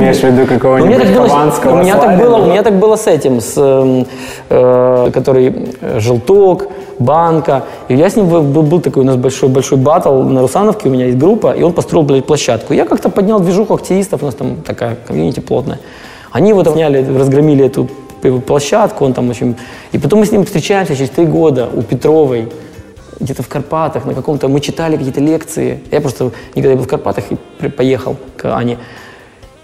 имеешь в виду какого-нибудь так было, хованского у меня так было, у меня так было с этим, с, эм, э, который э, желток, банка. И я с ним был, был- такой у нас большой большой батл на Русановке, у меня есть группа, и он построил блядь, площадку. Я как-то поднял движуху активистов, у нас там такая комьюнити плотная. Они вот сняли, разгромили эту площадку, он там очень... И потом мы с ним встречаемся через три года у Петровой, где-то в Карпатах, на каком-то... Мы читали какие-то лекции. Я просто никогда не был в Карпатах и поехал к Ане.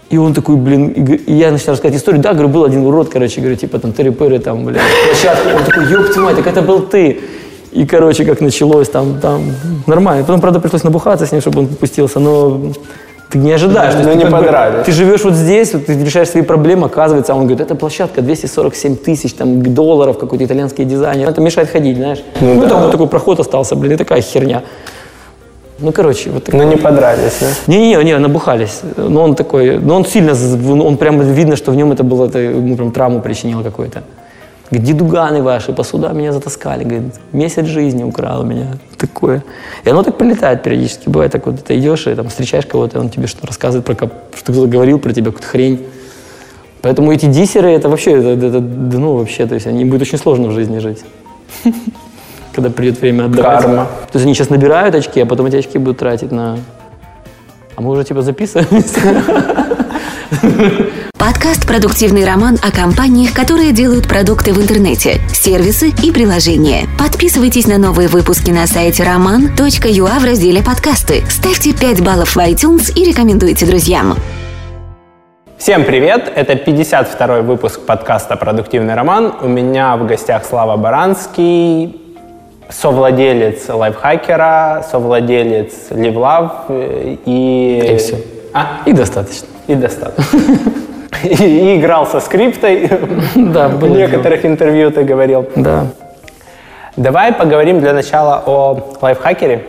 И он такой, блин, и, я начинаю рассказывать историю. Да, говорю, был один урод, короче, говорю, типа там тыры-пыры, там, блин, площадка. Он такой, ёб твою мать, так это был ты. И, короче, как началось, там, там, нормально. Потом, правда, пришлось набухаться с ним, чтобы он попустился, но ты не ожидаешь. Ну, не подрались. Ты живешь вот здесь, вот ты решаешь свои проблемы, оказывается, а он говорит, это площадка 247 тысяч там, долларов, какой-то итальянский дизайнер. Это мешает ходить, знаешь. Ну, там вот такой проход остался, блин, и такая херня. Ну, короче, вот Ну, не подрались, да? не-не-не, не, набухались. Но он такой, но он сильно, он прям видно, что в нем это было, это ему прям травму причинило какую-то. Говорит, дедуганы ваши по судам меня затаскали. Говорит, месяц жизни украл меня. Такое. И оно так прилетает периодически. Бывает так вот, ты идешь и там встречаешь кого-то, он тебе что рассказывает про что кто-то говорил про тебя, какую-то хрень. Поэтому эти диссеры, это вообще, это- это, ну, вообще, то есть они будет очень сложно в жизни жить. Когда придет время отдавать. Карма. То есть они сейчас набирают очки, а потом эти очки будут тратить на... А мы уже типа записываемся? Подкаст «Продуктивный роман» о компаниях, которые делают продукты в интернете, сервисы и приложения. Подписывайтесь на новые выпуски на сайте roman.ua в разделе «Подкасты». Ставьте 5 баллов в iTunes и рекомендуйте друзьям. Всем привет! Это 52-й выпуск подкаста «Продуктивный роман». У меня в гостях Слава Баранский, совладелец лайфхакера, совладелец Ливлав э, и... И всё. А? И достаточно. И достаточно. И, играл со скриптой. Да, В некоторых интервью ты говорил. Да. Давай поговорим для начала о лайфхакере.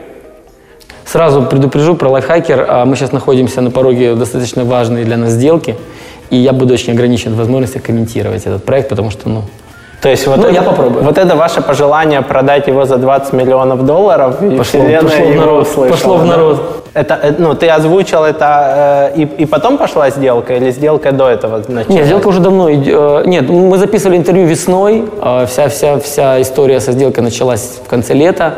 Сразу предупрежу про лайфхакер. А, Мы сейчас находимся на пороге достаточно важной для нас сделки. И я буду очень ограничен в возможности комментировать этот проект, потому что, ну, То есть вот, Ну, это, я попробую. вот это ваше пожелание продать его за 20 миллионов долларов, и Пошло- пошло в народ, услышала, пошло в да? народ. Это, э, ну, ты озвучил это, э, и, и потом пошла сделка, или сделка до этого началась? Нет, сделка уже давно. э, Нет, мы записывали интервью весной. э, Вся, вся, вся история со сделкой началась в конце лета.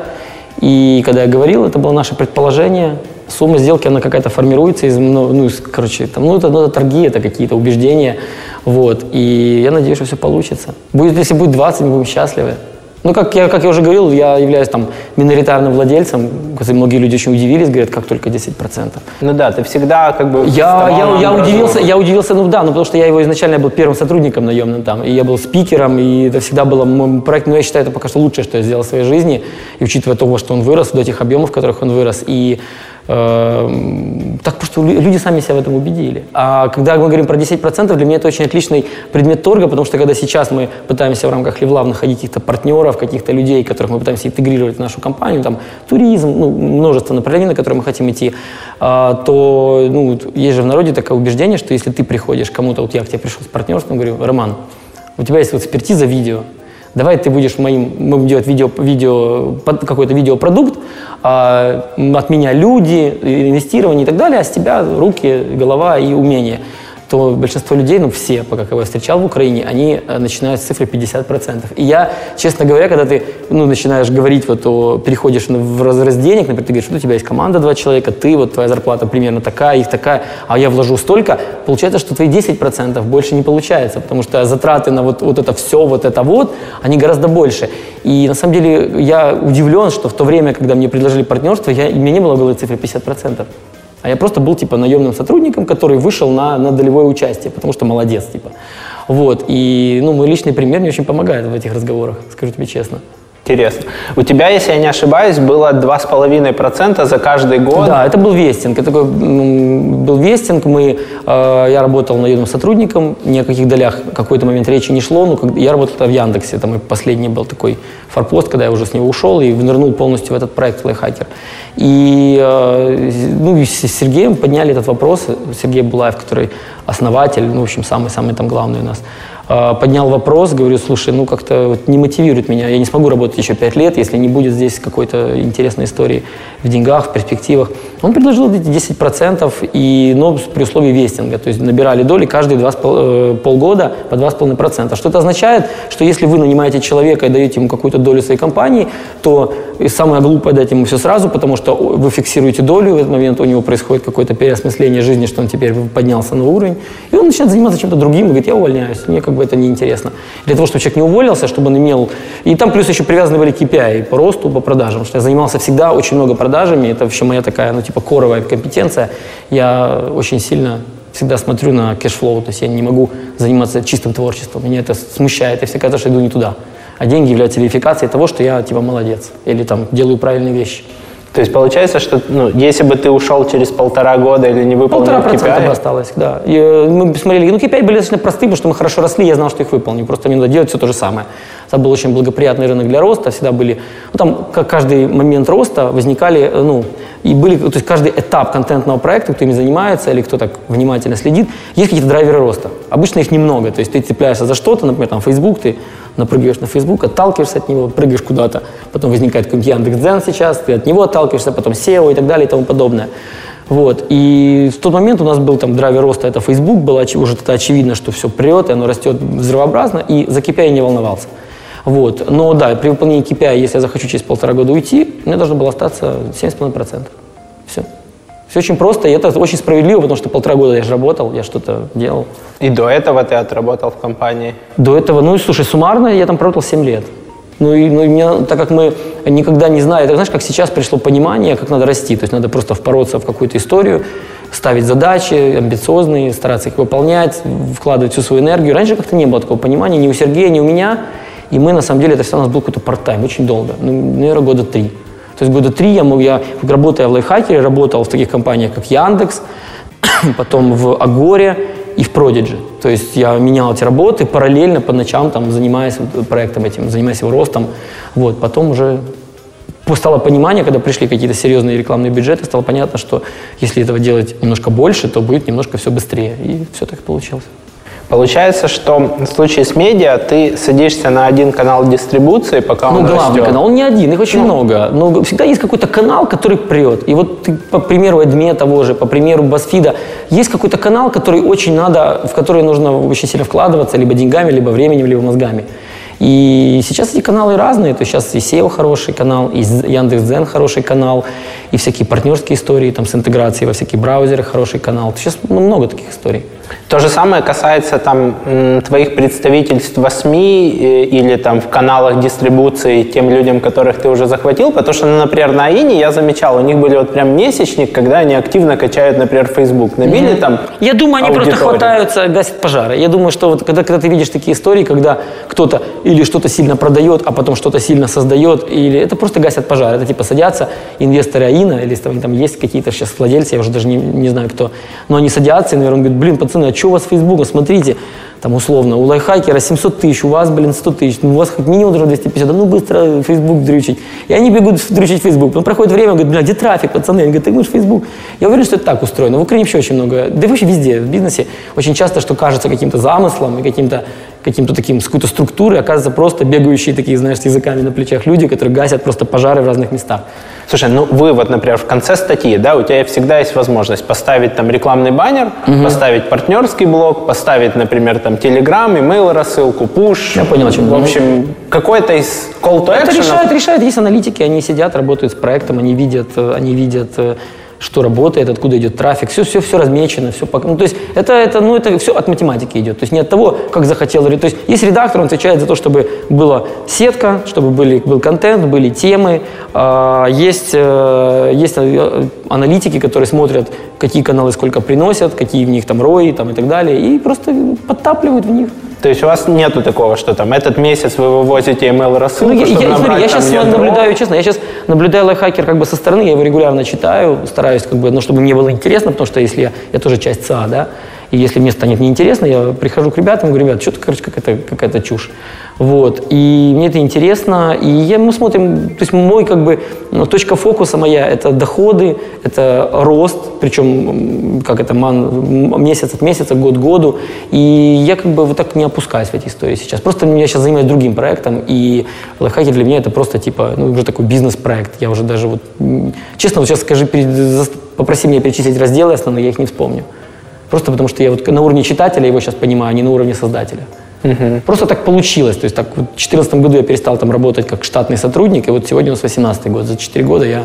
И когда я говорил, это было наше предположение. Сумма сделки, она какая-то формируется из, ну, ну, из, короче, там, ну, это, ну, это торги, это какие-то убеждения. Вот. И я надеюсь, что все получится. Будет, если будет 20, мы будем счастливы. Ну, как я, как я уже говорил, я являюсь там миноритарным владельцем. Многие люди очень удивились, говорят, как только 10%. Ну да, ты всегда как бы... Я, я, я удивился, я удивился, ну да, ну потому что я его изначально был первым сотрудником наемным там, и я был спикером, и это всегда было мой проект, но я считаю, это пока что лучшее, что я сделал в своей жизни, и учитывая того, что он вырос, до тех объемов, в которых он вырос, и так просто лю- люди сами себя в этом убедили. А когда мы говорим про 10%, для меня это очень отличный предмет торга, потому что когда сейчас мы пытаемся в рамках Левлав находить каких-то партнеров, каких-то людей, которых мы пытаемся интегрировать в нашу компанию, там туризм, ну, множество направлений, на которые мы хотим идти, а, то ну, есть же в народе такое убеждение, что если ты приходишь кому-то, вот я к тебе пришел с партнерством, говорю, Роман, у тебя есть вот экспертиза видео, давай ты будешь моим, мы будем делать видео, видео, какой-то видеопродукт, а, от меня люди, инвестирование и так далее, а с тебя руки, голова и умения то большинство людей, ну все, пока кого я встречал в Украине, они э, начинают с цифры 50%. И я, честно говоря, когда ты ну, начинаешь говорить, вот, о, переходишь в разрез денег, например, ты говоришь, что у тебя есть команда, два человека, ты, вот твоя зарплата примерно такая, их такая, а я вложу столько, получается, что твои 10% больше не получается, потому что затраты на вот, вот это все, вот это вот, они гораздо больше. И на самом деле я удивлен, что в то время, когда мне предложили партнерство, я, у меня не было в голове цифры 50%. А я просто был, типа, наемным сотрудником, который вышел на, на долевое участие, потому что молодец, типа. Вот, и, ну, мой личный пример мне очень помогает в этих разговорах, скажу тебе честно. Интересно. У тебя, если я не ошибаюсь, было 2,5% за каждый год. Да, это был вестинг. Это такой м, был вестинг. Мы, э, я работал наемным сотрудником, ни о каких долях в какой-то момент речи не шло. Но как- я работал в Яндексе. Это мой последний был такой форпост, когда я уже с него ушел и нырнул полностью в этот проект Lifehacker. И, э, ну, с Сергеем подняли этот вопрос. Сергей Булаев, который основатель, ну, в общем, самый-самый там главный у нас. Э, поднял вопрос, говорю, слушай, ну как-то вот не мотивирует меня, я не смогу работать еще пять лет, если не будет здесь какой-то интересной истории в деньгах, в перспективах. Он предложил эти 10%, и, но при условии вестинга, то есть набирали доли каждые два, э, полгода по 2,5%. Что это означает? Что если вы нанимаете человека и даете ему какую-то долю своей компании, то самое глупое дать ему все сразу, потому что вы фиксируете долю, в этот момент у него происходит какое-то переосмысление жизни, что он теперь поднялся на уровень, и он начинает заниматься чем-то другим, и говорит, я увольняюсь, мне как бы это неинтересно. Для того, чтобы человек не уволился, чтобы он имел... И там плюс еще привязаны были KPI по росту, по продажам, что я занимался всегда очень много продажами, это вообще моя такая, ну, типа, core овая компетенция. Я очень сильно всегда смотрю на cash flow, то есть я не могу заниматься чистым творчеством, меня это смущает, я всегда кажется, что иду не туда. А деньги являются верификацией того, что я, типа, молодец, или там делаю правильные вещи. То есть получается, что ну, если бы ты ушел через полтора года или не выполнил Полтора KPI, бы осталось, да. И, э, мы посмотрели, ну, KPI были достаточно простые, потому что мы хорошо росли, я знал, что их выполню. Просто мне надо делать все то же самое. Это был очень благоприятный рынок для роста, всегда были, ну, там, как каждый момент роста возникали, э, ну, и были, то есть каждый этап контентного проекта, кто ими занимается или кто так внимательно следит, есть какие-то драйверы роста. Обычно их немного, то есть ты цепляешься за что-то, например, там, Facebook, ты напрыгиваешь на Facebook, отталкиваешься от него, прыгаешь куда-то, потом возникает какой-нибудь Яндекс.Дзен сейчас, ты от него отталкиваешься, потом SEO и так далее и тому подобное. Вот. И в тот момент у нас был там драйвер роста, это Facebook, было уже тогда очевидно, что все прет, и оно растет взрывообразно, и за KPI я не волновался. Вот. Но да, при выполнении KPI, если я захочу через полтора года уйти, мне должно было остаться 7,5%. Все. Все очень просто, и это очень справедливо, потому что полтора года я же работал, я что-то делал. и до этого ты отработал в компании. До этого, ну, слушай, суммарно я там проработал 7 лет. Ну, и, ну, и меня, так как мы никогда не знали, это, знаешь, как сейчас пришло понимание, как надо расти. То есть надо просто впороться в какую-то историю, ставить задачи амбициозные, стараться их выполнять, вкладывать всю свою энергию. Раньше как-то не было такого понимания ни у Сергея, ни у меня. И мы, на самом деле, это все у нас был какой-то парт-тайм, очень долго, ну, наверное, года три. То есть года три я, мог, я работая в лайфхакере, работал в таких компаниях, как Яндекс, потом в Агоре и в Продиджи. То есть я менял эти работы, параллельно по ночам там, занимаясь проектом этим, занимаясь его ростом. Вот, потом уже стало понимание, когда пришли какие-то серьезные рекламные бюджеты, стало понятно, что если этого делать немножко больше, то будет немножко все быстрее. И все так получилось. Получается, что в случае с медиа ты садишься на один канал дистрибуции, пока Ну, он главный растет. канал, он не один, их очень много. Но всегда есть какой-то канал, который прет. И вот ты, по примеру Эдме того же, по примеру Басфида, есть какой-то канал, который очень надо, в который нужно очень сильно вкладываться, либо деньгами, либо временем, либо мозгами. И сейчас эти каналы разные, то есть сейчас и SEO хороший канал, и Яндекс.Дзен хороший канал, и всякие партнерские истории там с интеграцией во всякие браузеры хороший канал. Сейчас ну, много таких историй. То же самое касается там твоих представительств в СМИ э, или там в каналах дистрибуции тем людям, которых ты уже захватил, потому что, например, на АИНе я замечал, у них были вот прям месячник, когда они активно качают, например, Facebook. Набили там Я думаю, они просто аудиторию. хватаются, гасят пожары. Я думаю, что вот когда, когда ты видишь такие истории, когда кто-то или что-то сильно продает, а потом что-то сильно создает, или это просто гасят пожары. Это типа садятся инвесторы АИНа, или там, там есть какие-то сейчас владельцы, я уже даже не, не знаю кто, но они садятся, и, наверное, он говорит, блин, пацаны, а что у вас с Фейсбуком? Смотрите, там условно, у лайфхакера 700 тысяч, у вас, блин, 100 тысяч, ну, у вас хоть минимум должно 250, да ну быстро Facebook дрючить. И они бегут дрючить Facebook. Потом проходит время, говорят, бля, где трафик, пацаны? Они говорят, ты говоришь Facebook. Я уверен, что это так устроено. В Украине вообще очень много, да и вообще везде, в бизнесе, очень часто, что кажется каким-то замыслом и каким-то каким-то таким, с какой-то структурой, оказывается, просто бегающие такие, знаешь, с языками на плечах люди, которые гасят просто пожары в разных местах. Слушай, ну вы вот, например, в конце статьи, да, у тебя всегда есть возможность поставить там рекламный баннер, поставить партнерский блок, поставить, например, там Telegram, email рассылку, push. Я понял, о чем В общем, какой-то из call to Это action. решают, решают, есть аналитики, они сидят, работают с проектом, они видят, э, они видят, э, что работает, откуда идет трафик, все, все, все размечено, все, ну, то есть это, это, ну, это все от математики идет, то есть не от того, как захотел, то есть есть редактор, он отвечает за то, чтобы была сетка, чтобы были, был контент, были темы, А, есть, э, есть э, аналитики, которые смотрят, какие каналы сколько приносят, какие в них там рои там, и так далее, и просто подтапливают в них. То есть у вас нету такого, что там этот месяц вы вывозите email рассылку, Ну, я, чтобы я- смотри, набрать я там сейчас ядро. наблюдаю, честно, я сейчас наблюдаю лайфхакер как бы со стороны, я его регулярно читаю, стараюсь как бы, ну, чтобы мне было интересно, потому что если я, я тоже часть ЦА, да, И если мне станет неинтересно, я прихожу к ребятам и говорю, ребят, что-то, короче, какая-то какая чушь. Вот. И мне это интересно. И я, мы смотрим, то есть мой как бы, ну, точка фокуса моя – это доходы, это рост, причем как это, ман, месяц от месяца, год к году. И я как бы вот так не опускаюсь в эти истории сейчас. Просто я сейчас занимаюсь другим проектом, и лайфхакер для меня это просто типа, ну, уже такой бизнес-проект. Я уже даже вот, честно, вот сейчас скажи, попроси меня перечислить разделы основные, я их не вспомню. Просто потому что я вот на уровне читателя его сейчас понимаю, а не на уровне создателя. Угу. Просто так получилось. То есть так вот в 2014 году я перестал там работать как штатный сотрудник, и вот сегодня у нас 18 год. За 4 года я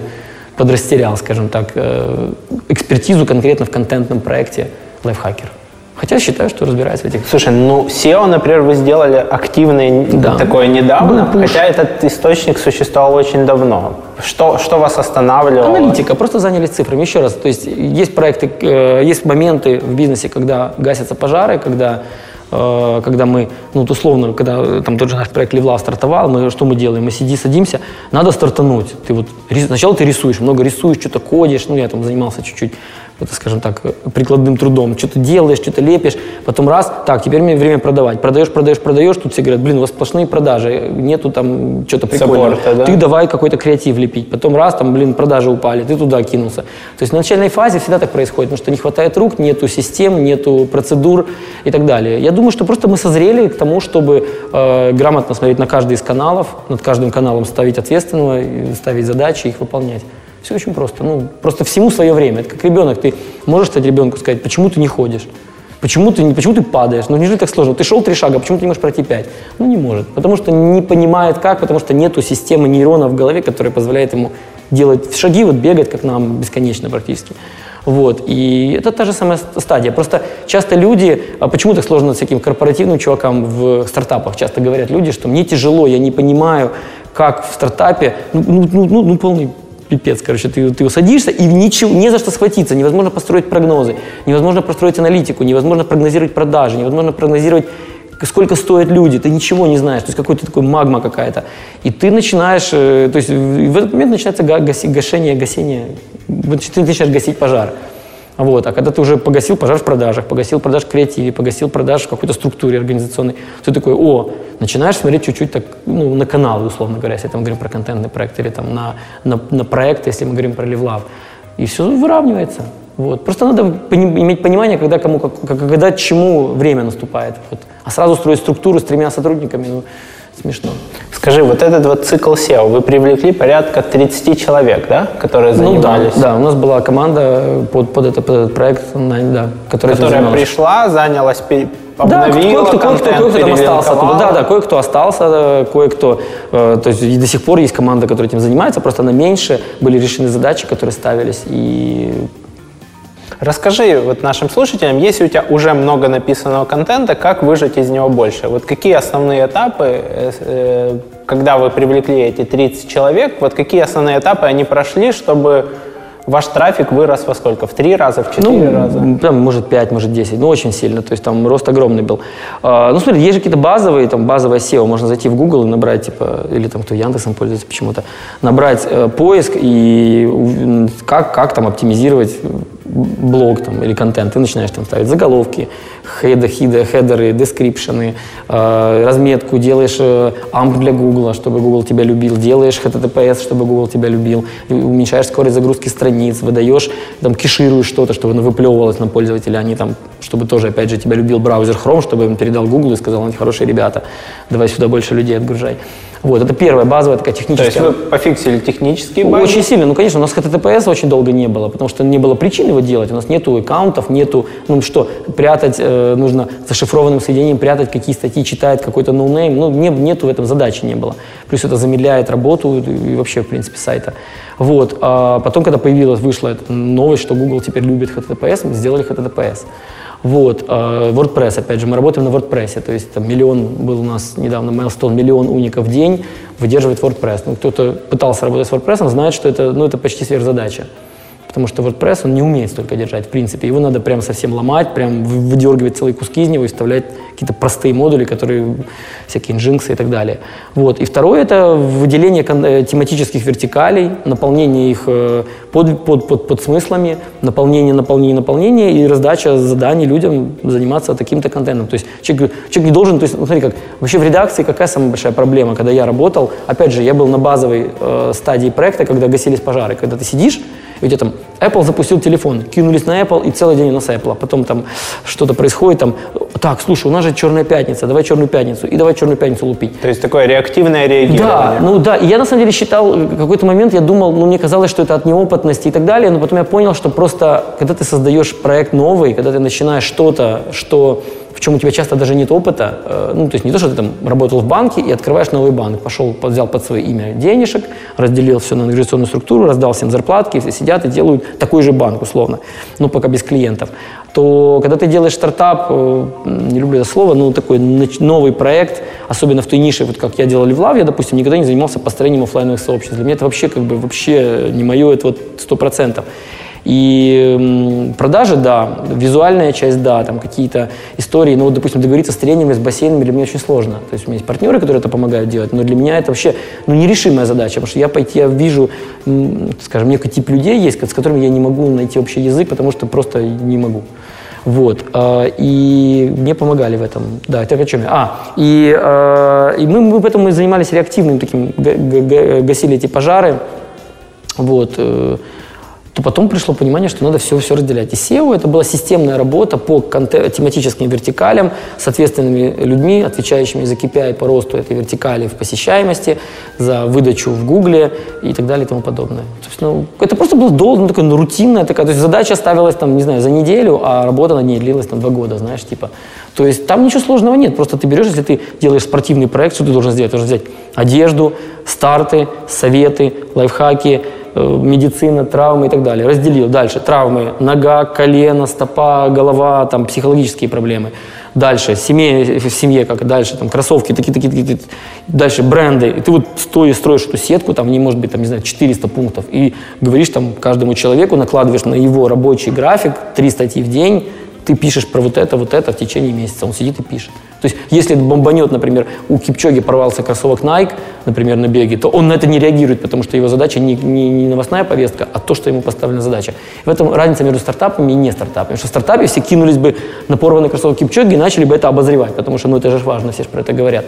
подрастерял, скажем так, э, экспертизу конкретно в контентном проекте лайфхакер. Хотя считаю, что разбираюсь в этих... Слушай, ну SEO, например, вы сделали активное да. такое недавно, Был хотя этот источник существовал очень давно. Что, что вас останавливало? Аналитика, просто занялись цифрами. Еще раз, то есть есть проекты, э, есть моменты в бизнесе, когда гасятся пожары, когда э, когда мы, ну, вот условно, когда там тот же наш проект Левла стартовал, мы что мы делаем? Мы сиди, садимся, надо стартануть. Ты вот, сначала ты рисуешь, много рисуешь, что-то кодишь, ну, я там занимался чуть-чуть это, скажем так, прикладным трудом. Что-то делаешь, что-то лепишь, потом раз, так, теперь мне время продавать. Продаешь, продаешь, продаешь, тут все говорят, блин, у вас сплошные продажи, нету там что-то прикольного. Саппорта, да? Ты давай какой-то креатив лепить. Потом раз, там, блин, продажи упали, ты туда кинулся. То есть на начальной фазе всегда так происходит, потому что не хватает рук, нету систем, нету процедур и так далее. Я думаю, что просто мы созрели к тому, чтобы э, грамотно смотреть на каждый из каналов, над каждым каналом ставить ответственного, ставить задачи, их выполнять. Все очень просто. Ну, просто всему свое время. Это как ребенок. Ты можешь стать ребенку сказать, почему ты не ходишь? Почему ты, почему ты падаешь? Ну, неужели так сложно? Ты шел три шага, почему ты не можешь пройти пять? Ну, не может. Потому что не понимает как, потому что нету системы нейронов в голове, которая позволяет ему делать шаги, вот бегать, как нам, бесконечно практически. Вот. И это та же самая стадия. Просто часто люди, а почему так сложно с всяким корпоративным чувакам в стартапах, часто говорят люди, что мне тяжело, я не понимаю, как в стартапе, ну, ну, ну, ну, ну полный пипец, короче, ты, ты садишься и ничего, не за что схватиться, невозможно построить прогнозы, невозможно построить аналитику, невозможно прогнозировать продажи, невозможно прогнозировать сколько стоят люди, ты ничего не знаешь, то есть какой-то такой магма какая-то. И ты начинаешь, э, то есть в этот момент начинается гашение, гасение, ты начинаешь гасить пожар. Вот. А когда ты уже погасил пожар в продажах, погасил продаж в креативе, погасил продаж в какой-то структуре организационной, ты такой, о, начинаешь смотреть чуть-чуть так, ну, на каналы, условно говоря, если мы говорим про контентный проект, или там на, на, на проект, если мы говорим про Левлав. И все выравнивается. Вот. Просто надо пони- иметь понимание, когда, кому, как, когда чему время наступает. Вот. А сразу строить структуру с тремя сотрудниками, ну, смешно. Скажи, вот этот вот цикл SEO, вы привлекли порядка 30 человек, да, которые занимались? Ну, да, да, у нас была команда под, под, это, под этот проект, да, которая, которая пришла, занялась, обновила да, кое-кто, кое-кто, кое-кто там остался оттуда. Да, да, кое-кто остался, кое-кто, э, то есть и до сих пор есть команда, которая этим занимается, просто она меньше, были решены задачи, которые ставились, и Расскажи вот нашим слушателям, если у тебя уже много написанного контента, как выжать из него больше? Вот какие основные этапы, э, э, когда вы привлекли эти 30 человек, вот какие основные этапы они прошли, чтобы Ваш трафик вырос во сколько? В три раза, в четыре ну, раза? Там, может, пять, может, десять. Ну, очень сильно. То есть там рост огромный был. А, ну, смотри, есть же какие-то базовые, там, базовое SEO. Можно зайти в Google и набрать, типа, или там кто Яндексом пользуется почему-то, набрать э, поиск и как, как там оптимизировать блог там, или контент, ты начинаешь там ставить заголовки, хеды, хиды, хедеры, дескрипшены, э, разметку, делаешь э, AMP для Google, чтобы Google тебя любил, делаешь HTTPS, чтобы Google тебя любил, уменьшаешь скорость загрузки страниц, выдаешь, там, кешируешь что-то, чтобы оно выплевывалось на пользователя, они там, чтобы тоже, опять же, тебя любил браузер Chrome, чтобы им передал Google и сказал, они хорошие ребята, давай сюда больше людей отгружай. Вот, это первая базовая такая техническая. То есть вы пофиксили технические баги? Очень сильно. Ну, конечно, у нас HTTPS очень долго не было, потому что не было причин его делать. У нас нету аккаунтов, нету, ну что, прятать, э, нужно зашифрованным соединением прятать, какие статьи читает какой-то ноунейм. Ну, не, нету в этом задачи не было. Плюс это замедляет работу и вообще, в принципе, сайта. Вот. А потом, когда появилась, вышла эта новость, что Google теперь любит HTTPS, мы сделали HTTPS. Вот. А, WordPress, опять же, мы работаем на WordPress, то есть там миллион был у нас недавно milestone, миллион уников в день выдерживает WordPress. Ну, кто-то пытался работать с WordPress, знает, что это, ну, это почти сверхзадача. Потому что WordPress, он не умеет столько держать, в принципе. Его надо прям совсем ломать, прям выдергивать целые куски из него и вставлять какие-то простые модули, которые всякие инжинксы и так далее. Вот. И второе – это выделение э, тематических вертикалей, наполнение их э, под, под, под, под смыслами, наполнение, наполнение, наполнение и раздача заданий людям заниматься таким-то контентом. То есть человек, человек не должен, то есть, смотри, как вообще в редакции какая самая большая проблема, когда я работал, опять же, я был на базовой э, стадии проекта, когда гасились пожары, когда ты сидишь, тебя там Apple запустил телефон, кинулись на Apple и целый день у нас Apple. А потом там что-то происходит, там, так, слушай, у нас же черная пятница, давай черную пятницу, и давай черную пятницу лупить. То есть такое реактивное реагирование. Да, ну да, и я на самом деле считал, в какой-то момент я думал, ну мне казалось, что это от неопытности и так далее, но потом я понял, что просто, когда ты создаешь проект новый, когда ты начинаешь что-то, что в чем у тебя часто даже нет опыта, э, ну, то есть не то, что ты там работал в банке и открываешь новый банк, пошел, взял под свое имя денежек, разделил все на организационную структуру, раздал всем зарплатки, все сидят и делают такой же банк, условно, ну, пока без клиентов, то когда ты делаешь стартап, э, не люблю это слово, но такой новый проект, особенно в той нише, вот как я делал Левлав, я, допустим, никогда не занимался построением офлайновых сообществ. Для меня это вообще как бы вообще не мое, это вот сто процентов. И продажи, да, визуальная часть, да, там какие-то истории, ну вот, допустим, договориться с тренерами, с бассейнами для меня очень сложно. То есть у меня есть партнеры, которые это помогают делать, но для меня это вообще ну, нерешимая задача, потому что я пойти, я вижу, скажем, некий тип людей есть, с которыми я не могу найти общий язык, потому что просто не могу. Вот. А, и мне помогали в этом. Да, это о чем я? А, и, а, и мы, мы поэтому занимались реактивным таким, гасили эти пожары. Вот. То потом пришло понимание, что надо все, все разделять. И SEO это была системная работа по тематическим вертикалям с ответственными людьми, отвечающими за KPI по росту этой вертикали в посещаемости, за выдачу в Гугле и так далее и тому подобное. Ну, это просто было долго, ну, такая ну, рутинная такая. То есть задача ставилась там, не знаю, за неделю, а работа над ней длилась там два года, знаешь, типа. То есть там ничего сложного нет. Просто ты берешь, если ты делаешь спортивный проект, что ты должен сделать? Ты должен взять одежду, старты, советы, лайфхаки, Э, медицина, травмы и так далее. Разделил. Дальше травмы, нога, колено, стопа, голова, там психологические проблемы. Дальше семье, в семье, как дальше, там кроссовки, такие, такие, такие, дальше бренды. И ты вот стоишь, строишь эту сетку, там не может быть, там, не знаю, 400 пунктов, и говоришь там каждому человеку, накладываешь на его рабочий график три статьи в день, ты пишешь про вот это, вот это в течение месяца. Он сидит и пишет. То есть, если бомбанет, например, у Кипчоги порвался кроссовок Nike, например, на беге, то он на это не реагирует, потому что его задача не, не, не новостная повестка, а то, что ему поставлена задача. В этом разница между стартапами и не стартапами. Потому что в стартапе все кинулись бы на порванный кроссовок Кипчоги и начали бы это обозревать, потому что, ну, это же важно, все же про это говорят.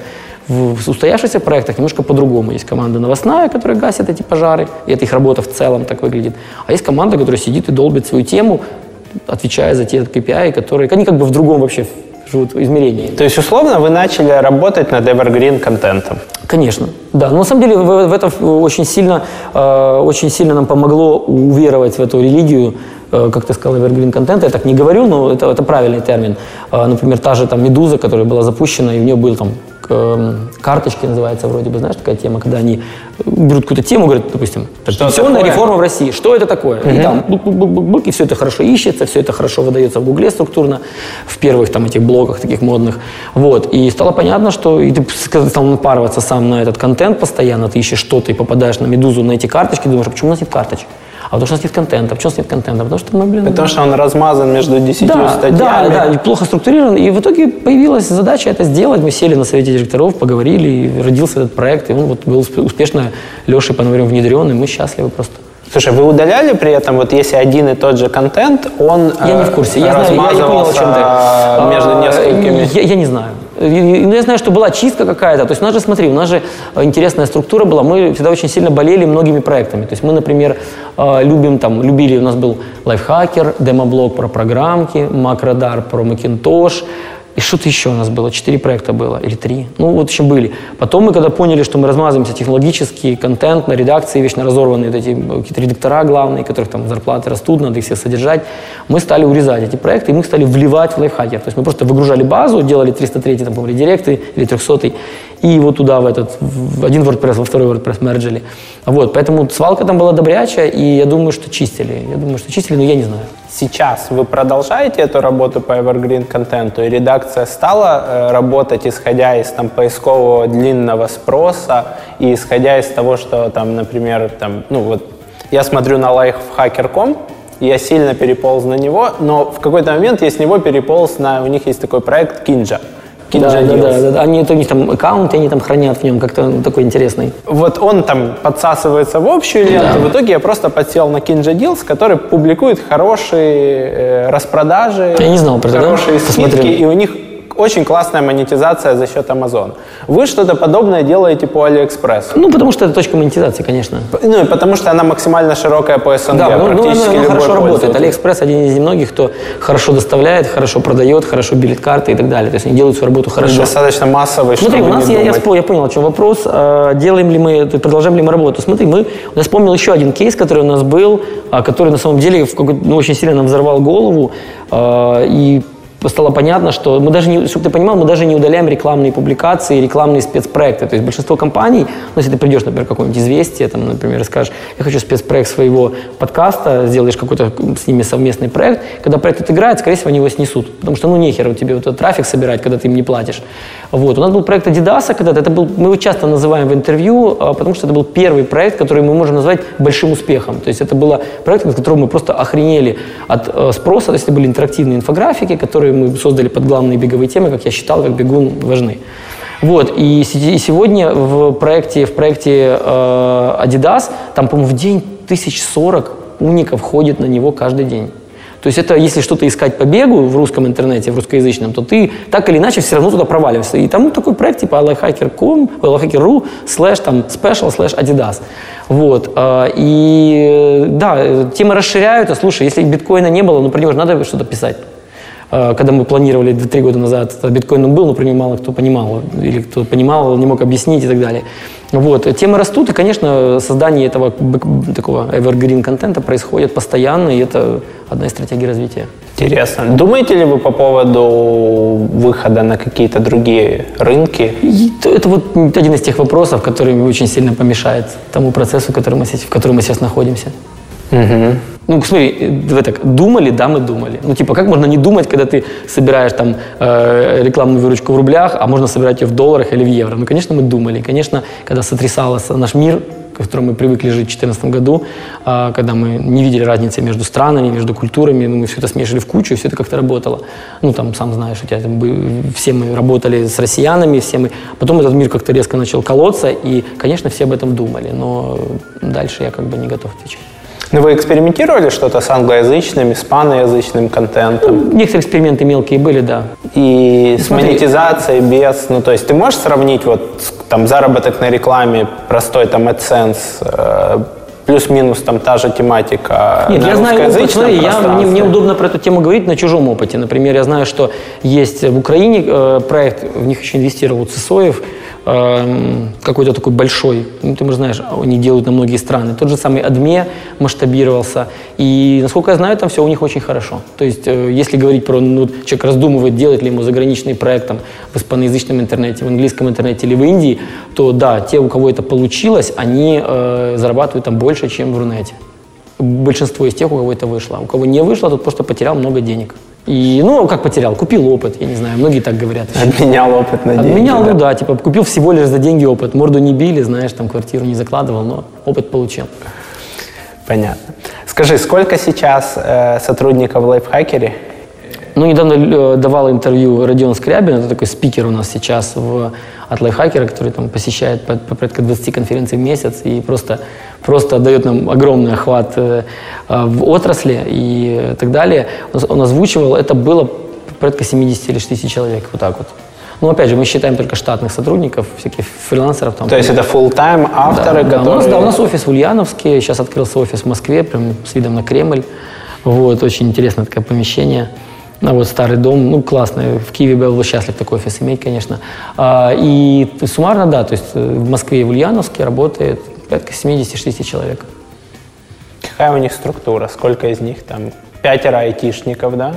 В устоявшихся проектах немножко по-другому. Есть команда новостная, которая гасит эти пожары, и это их работа в целом так выглядит. А есть команда, которая сидит и долбит свою тему, отвечая за те KPI, которые, они как бы в другом вообще живут измерении. То есть, условно, вы начали работать над evergreen контентом? Конечно, да. Но на самом деле в, в это очень сильно, э, очень сильно нам помогло уверовать в эту религию, э, как ты сказал, evergreen контента. Я так не говорю, но это, это правильный термин. Э, например, та же там «Медуза», которая была запущена, и у нее был там карточки называется вроде бы, знаешь, такая тема, когда они берут какую-то тему, говорят, допустим, пенсионная реформа в России, что это такое? Угу. И там бук -бук -бук -бук, и все это хорошо ищется, все это хорошо выдается в Гугле структурно, в первых там этих блоках таких модных. Вот. И стало понятно, что и ты стал напарываться сам на этот контент постоянно, ты ищешь что-то и попадаешь на медузу, на эти карточки, думаешь, а почему у нас нет карточек? А потому что у нас нет контента. Почему у нас нет контента? Потому что мы, блин... Потому что он размазан между десятью да, статьями. Да, да, плохо структурирован. И в итоге появилась задача это сделать. Мы сели на совете директоров, поговорили, и родился этот проект. И он вот был успешно Лешей Пономарем внедрен, и мы счастливы просто. Слушай, вы удаляли при этом, вот если один и тот же контент, он Я не в курсе. Я, знаю, я не понял, о чем ты. между а, несколькими? Я, я не знаю. Ну, я знаю, что была чистка какая-то. То есть у нас же, смотри, у нас же э, интересная структура была. Мы всегда очень сильно болели многими проектами. То есть мы, например, э, любим там, любили, у нас был лайфхакер, демоблог про программки, макродар про Macintosh, и что-то еще у нас было, четыре проекта было, или три. Ну, вот еще были. Потом мы, когда поняли, что мы размазываемся технологически, контент на редакции, вечно разорванные вот эти э, какие-то редактора главные, которых там зарплаты растут, надо их всех содержать, мы стали урезать эти проекты, и мы стали вливать в лайфхакер. То есть мы просто выгружали базу, делали 303 там, по редиректы или 300 и его туда, в этот, в один WordPress, во второй WordPress мерджили. Вот, поэтому свалка там была добрячая, и я думаю, что чистили. Я думаю, что чистили, но я не знаю. Сейчас вы продолжаете эту работу по evergreen контенту, и редакция стала э, работать, исходя из там, поискового длинного спроса, и исходя из того, что там, например, там, ну вот я смотрю на lifehacker.com, я сильно переполз на него, но в какой-то момент я с него переполз на... У них есть такой проект Кинджа. Да, Kinja да, да, да, да. Они, это у них там аккаунты, они там хранят в нем, как-то он такой интересный. Вот он там подсасывается в общую ленту. В итоге я просто подсел на Kinja Deals, который публикует хорошие э, распродажи, Я не знал про это, да? хорошие скидки, Посмотрю. и у них очень классная монетизация за счет Amazon. Вы что-то подобное делаете по AliExpress. Ну, потому что это точка монетизации, конечно. Ну и потому что она максимально широкая по СНГ, Да, ну, ну, практически она- она любой хорошо работает. Алиэкспресс один из немногих, кто хорошо доставляет, хорошо продает, хорошо биллит карты и так далее. То есть они делают свою работу хорошо. Достаточно массовый, Смотри, у нас, я, я, я понял, о чем вопрос. А, Делаем ли мы, продолжаем ли мы работу? Смотри, мы, я вспомнил еще один кейс, который у нас был, а, который на самом деле в ну, очень сильно нам взорвал голову. а, И стало понятно, что мы даже не, чтобы ты понимал, мы даже не удаляем рекламные публикации, рекламные спецпроекты. То есть большинство компаний, ну, если ты придешь, например, какое-нибудь известие, там, например, скажешь, я хочу спецпроект своего подкаста, сделаешь какой-то с ними совместный проект, когда проект отыграет, скорее всего, они его снесут. Потому что, ну, нехер тебе вот этот трафик собирать, когда ты им не платишь. Вот. У нас был проект Adidas когда-то, это был, мы его часто называем в интервью, а, потому что это был первый проект, который мы можем назвать большим успехом. То есть это был проект, от которого мы просто охренели от э, спроса, то есть это были интерактивные инфографики, которые мы создали под главные беговые темы, как я считал, как бегун важны. Вот, и, се- и сегодня в проекте, в проекте э, Adidas, там, по-моему, в день тысяч сорок уников ходит на него каждый день. То есть это, если что-то искать по бегу в русском интернете, в русскоязычном, то ты так или иначе все равно туда проваливаешься. И там такой проект типа lifehacker.com, lifehacker.ru, слэш там special, слэш Adidas. Вот. а, И э, да, э, темы расширяются. Слушай, если биткоина не было, ну про него же надо что-то писать. Э, Когда мы планировали д- три года назад, биткоин он был, но мало кто понимал. Или кто понимал, не мог объяснить и так далее. Вот. Темы растут, и, конечно, создание этого такого evergreen контента происходит постоянно, и это одна из стратегий развития. Интересно. Думаете ли вы по поводу выхода на какие-то другие рынки? И это вот один из тех вопросов, который очень сильно помешает тому процессу, в котором мы, в котором мы сейчас находимся. Ну, смотри, э, вы так думали, да, мы думали. Ну, типа, как можно не думать, когда ты собираешь там э, рекламную выручку в рублях, а можно собирать ее в долларах или в евро? Ну, конечно, мы думали. Конечно, когда сотрясался наш мир, к которому мы привыкли жить в 2014 году, а, когда мы не видели разницы между странами, между культурами, ну, мы все это смешали в кучу, и все это как-то работало. Ну, там, сам знаешь, у тебя там все мы работали с россиянами, все мы... Потом этот мир как-то резко начал колоться, и, конечно, все об этом думали, но дальше я как бы не готов отвечать. Ну, вы экспериментировали что-то с англоязычным, испаноязычным контентом? Некоторые эксперименты мелкие были, да. И с Смотри. монетизацией без, ну то есть ты можешь сравнить вот с- там заработок на рекламе, простой там AdSense, э, плюс-минус там та же тематика Нет, на я знаю опыт, смотри, я, мне, мне удобно про эту тему говорить на чужом опыте. Например, я знаю, что есть в Украине э, проект, в них еще инвестировал Цесоев, какой-то такой большой, ну, ты, может, знаешь, они делают на многие страны. Тот же самый Адме масштабировался. И, насколько я знаю, там все у них очень хорошо. То есть, э, если говорить про, ну, человек раздумывает, делать ли ему заграничный проект там, в испаноязычном интернете, в английском интернете или в Индии, то да, те, у кого это получилось, они э, зарабатывают там больше, чем в Рунете большинство из тех, у кого это вышло. У кого не вышло, тот просто потерял много денег. И, ну, как потерял? Купил опыт, я не знаю, многие так говорят. Обменял опыт на деньги. Обменял, да. ну да, типа купил всего лишь за деньги опыт. Морду не били, знаешь, там квартиру не закладывал, но опыт получил. Понятно. Скажи, сколько сейчас э, сотрудников в лайфхакере? Ну, недавно э, давал интервью Родион Скрябин, это такой спикер у нас сейчас в, от лайфхакера, который там посещает по, по порядка 20 конференций в месяц и просто, просто дает нам огромный охват э, э, в отрасли и так далее. Он, озвучивал, это было порядка 70 или 60 человек, вот так вот. Ну, опять же, мы считаем только штатных сотрудников, всяких фрилансеров. Там, То есть это full-time авторы, да, да. которые... У, нас, да, у нас офис в Ульяновске, сейчас открылся офис в Москве, прям с видом на Кремль. Вот, очень интересное такое помещение. Ну, вот старый дом, ну, классно. В Киеве был бы счастлив такой офис иметь, конечно. А, и суммарно, да, то есть э, в Москве и в Ульяновске работает порядка 70-60 человек. Какая у них структура? Сколько из них там? Пятеро айтишников, да?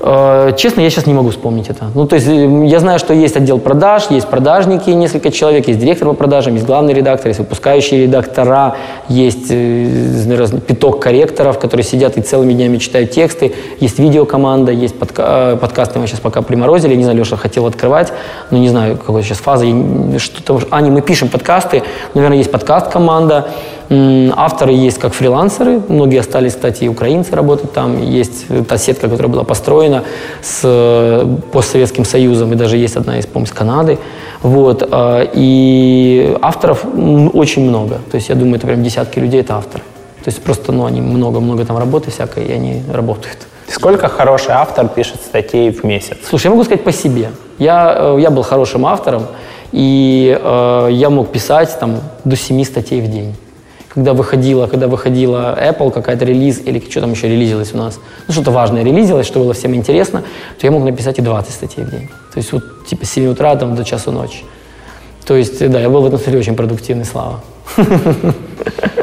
Э, честно, я сейчас не могу вспомнить это. Ну, то есть э, я знаю, что есть отдел продаж, есть продажники, несколько человек, есть директор по продажам, есть главный редактор, есть выпускающие редактора, есть э, пяток корректоров, которые сидят и целыми днями читают тексты, есть видеокоманда, есть подка подкасты, мы сейчас пока приморозили, не знаю, Леша хотел открывать, но не знаю, какой сейчас фаза, что-то, а, не, мы пишем подкасты, наверное, есть подкаст-команда, Авторы есть как фрилансеры, многие остались, кстати, и украинцы работают там. Есть та сетка, которая была построена с э, постсоветским союзом, и даже есть одна из, по-моему, с Канады. Вот. А, и авторов очень много. То есть я думаю, это прям десятки людей, это авторы. То есть просто, ну, они много-много там работы всякой, и они работают. Сколько хороший автор пишет статей в месяц? Слушай, я могу сказать по себе. Я, э, я был хорошим автором, и э, я мог писать там до 7 статей в день когда выходила, когда выходила Apple, какая-то релиз, или что там еще релизилось у нас, ну, что-то важное релизилось, что было всем интересно, то я мог написать и 20 статей в день. То есть вот типа с 7 утра там, до часу ночи. То есть, да, я был в этом смысле очень продуктивный, Слава.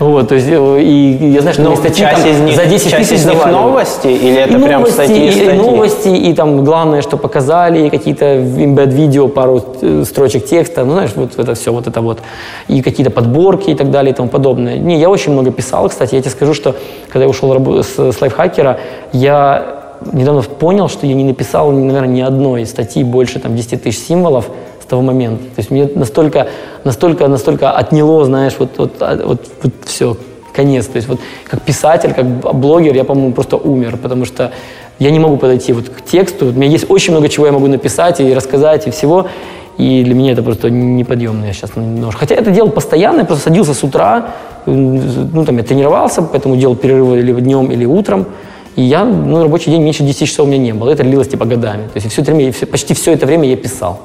Вот, то есть, э, и я знаю, что ну, статьи там, из них, за 10 часть тысяч из них новости, или это и прям новости, статьи, и статьи? новости, и там главное, что показали, и какие-то embed-видео, пару строчек текста, ну, знаешь, вот это все, вот это вот, и какие-то подборки и так далее и тому подобное. Не, я очень много писал, кстати, я тебе скажу, что когда я ушел с, с лайфхакера, я недавно понял, что я не написал, наверное, ни одной статьи больше там 10 тысяч символов, того момента. То есть мне настолько, настолько, настолько отняло, знаешь, вот, вот, а, вот, вот все, конец. То есть вот как писатель, как блогер я, по-моему, просто умер, потому что я не могу подойти вот к тексту. У меня есть очень много чего я могу написать и рассказать, и всего. И для меня это просто неподъемно я сейчас немножко. Хотя это делал постоянно, я просто садился с утра, ну там я тренировался, поэтому делал перерывы или днем, или утром. И я, ну, рабочий день меньше 10 часов у меня не было. Это длилось типа годами. То есть все это время, почти все это время я писал.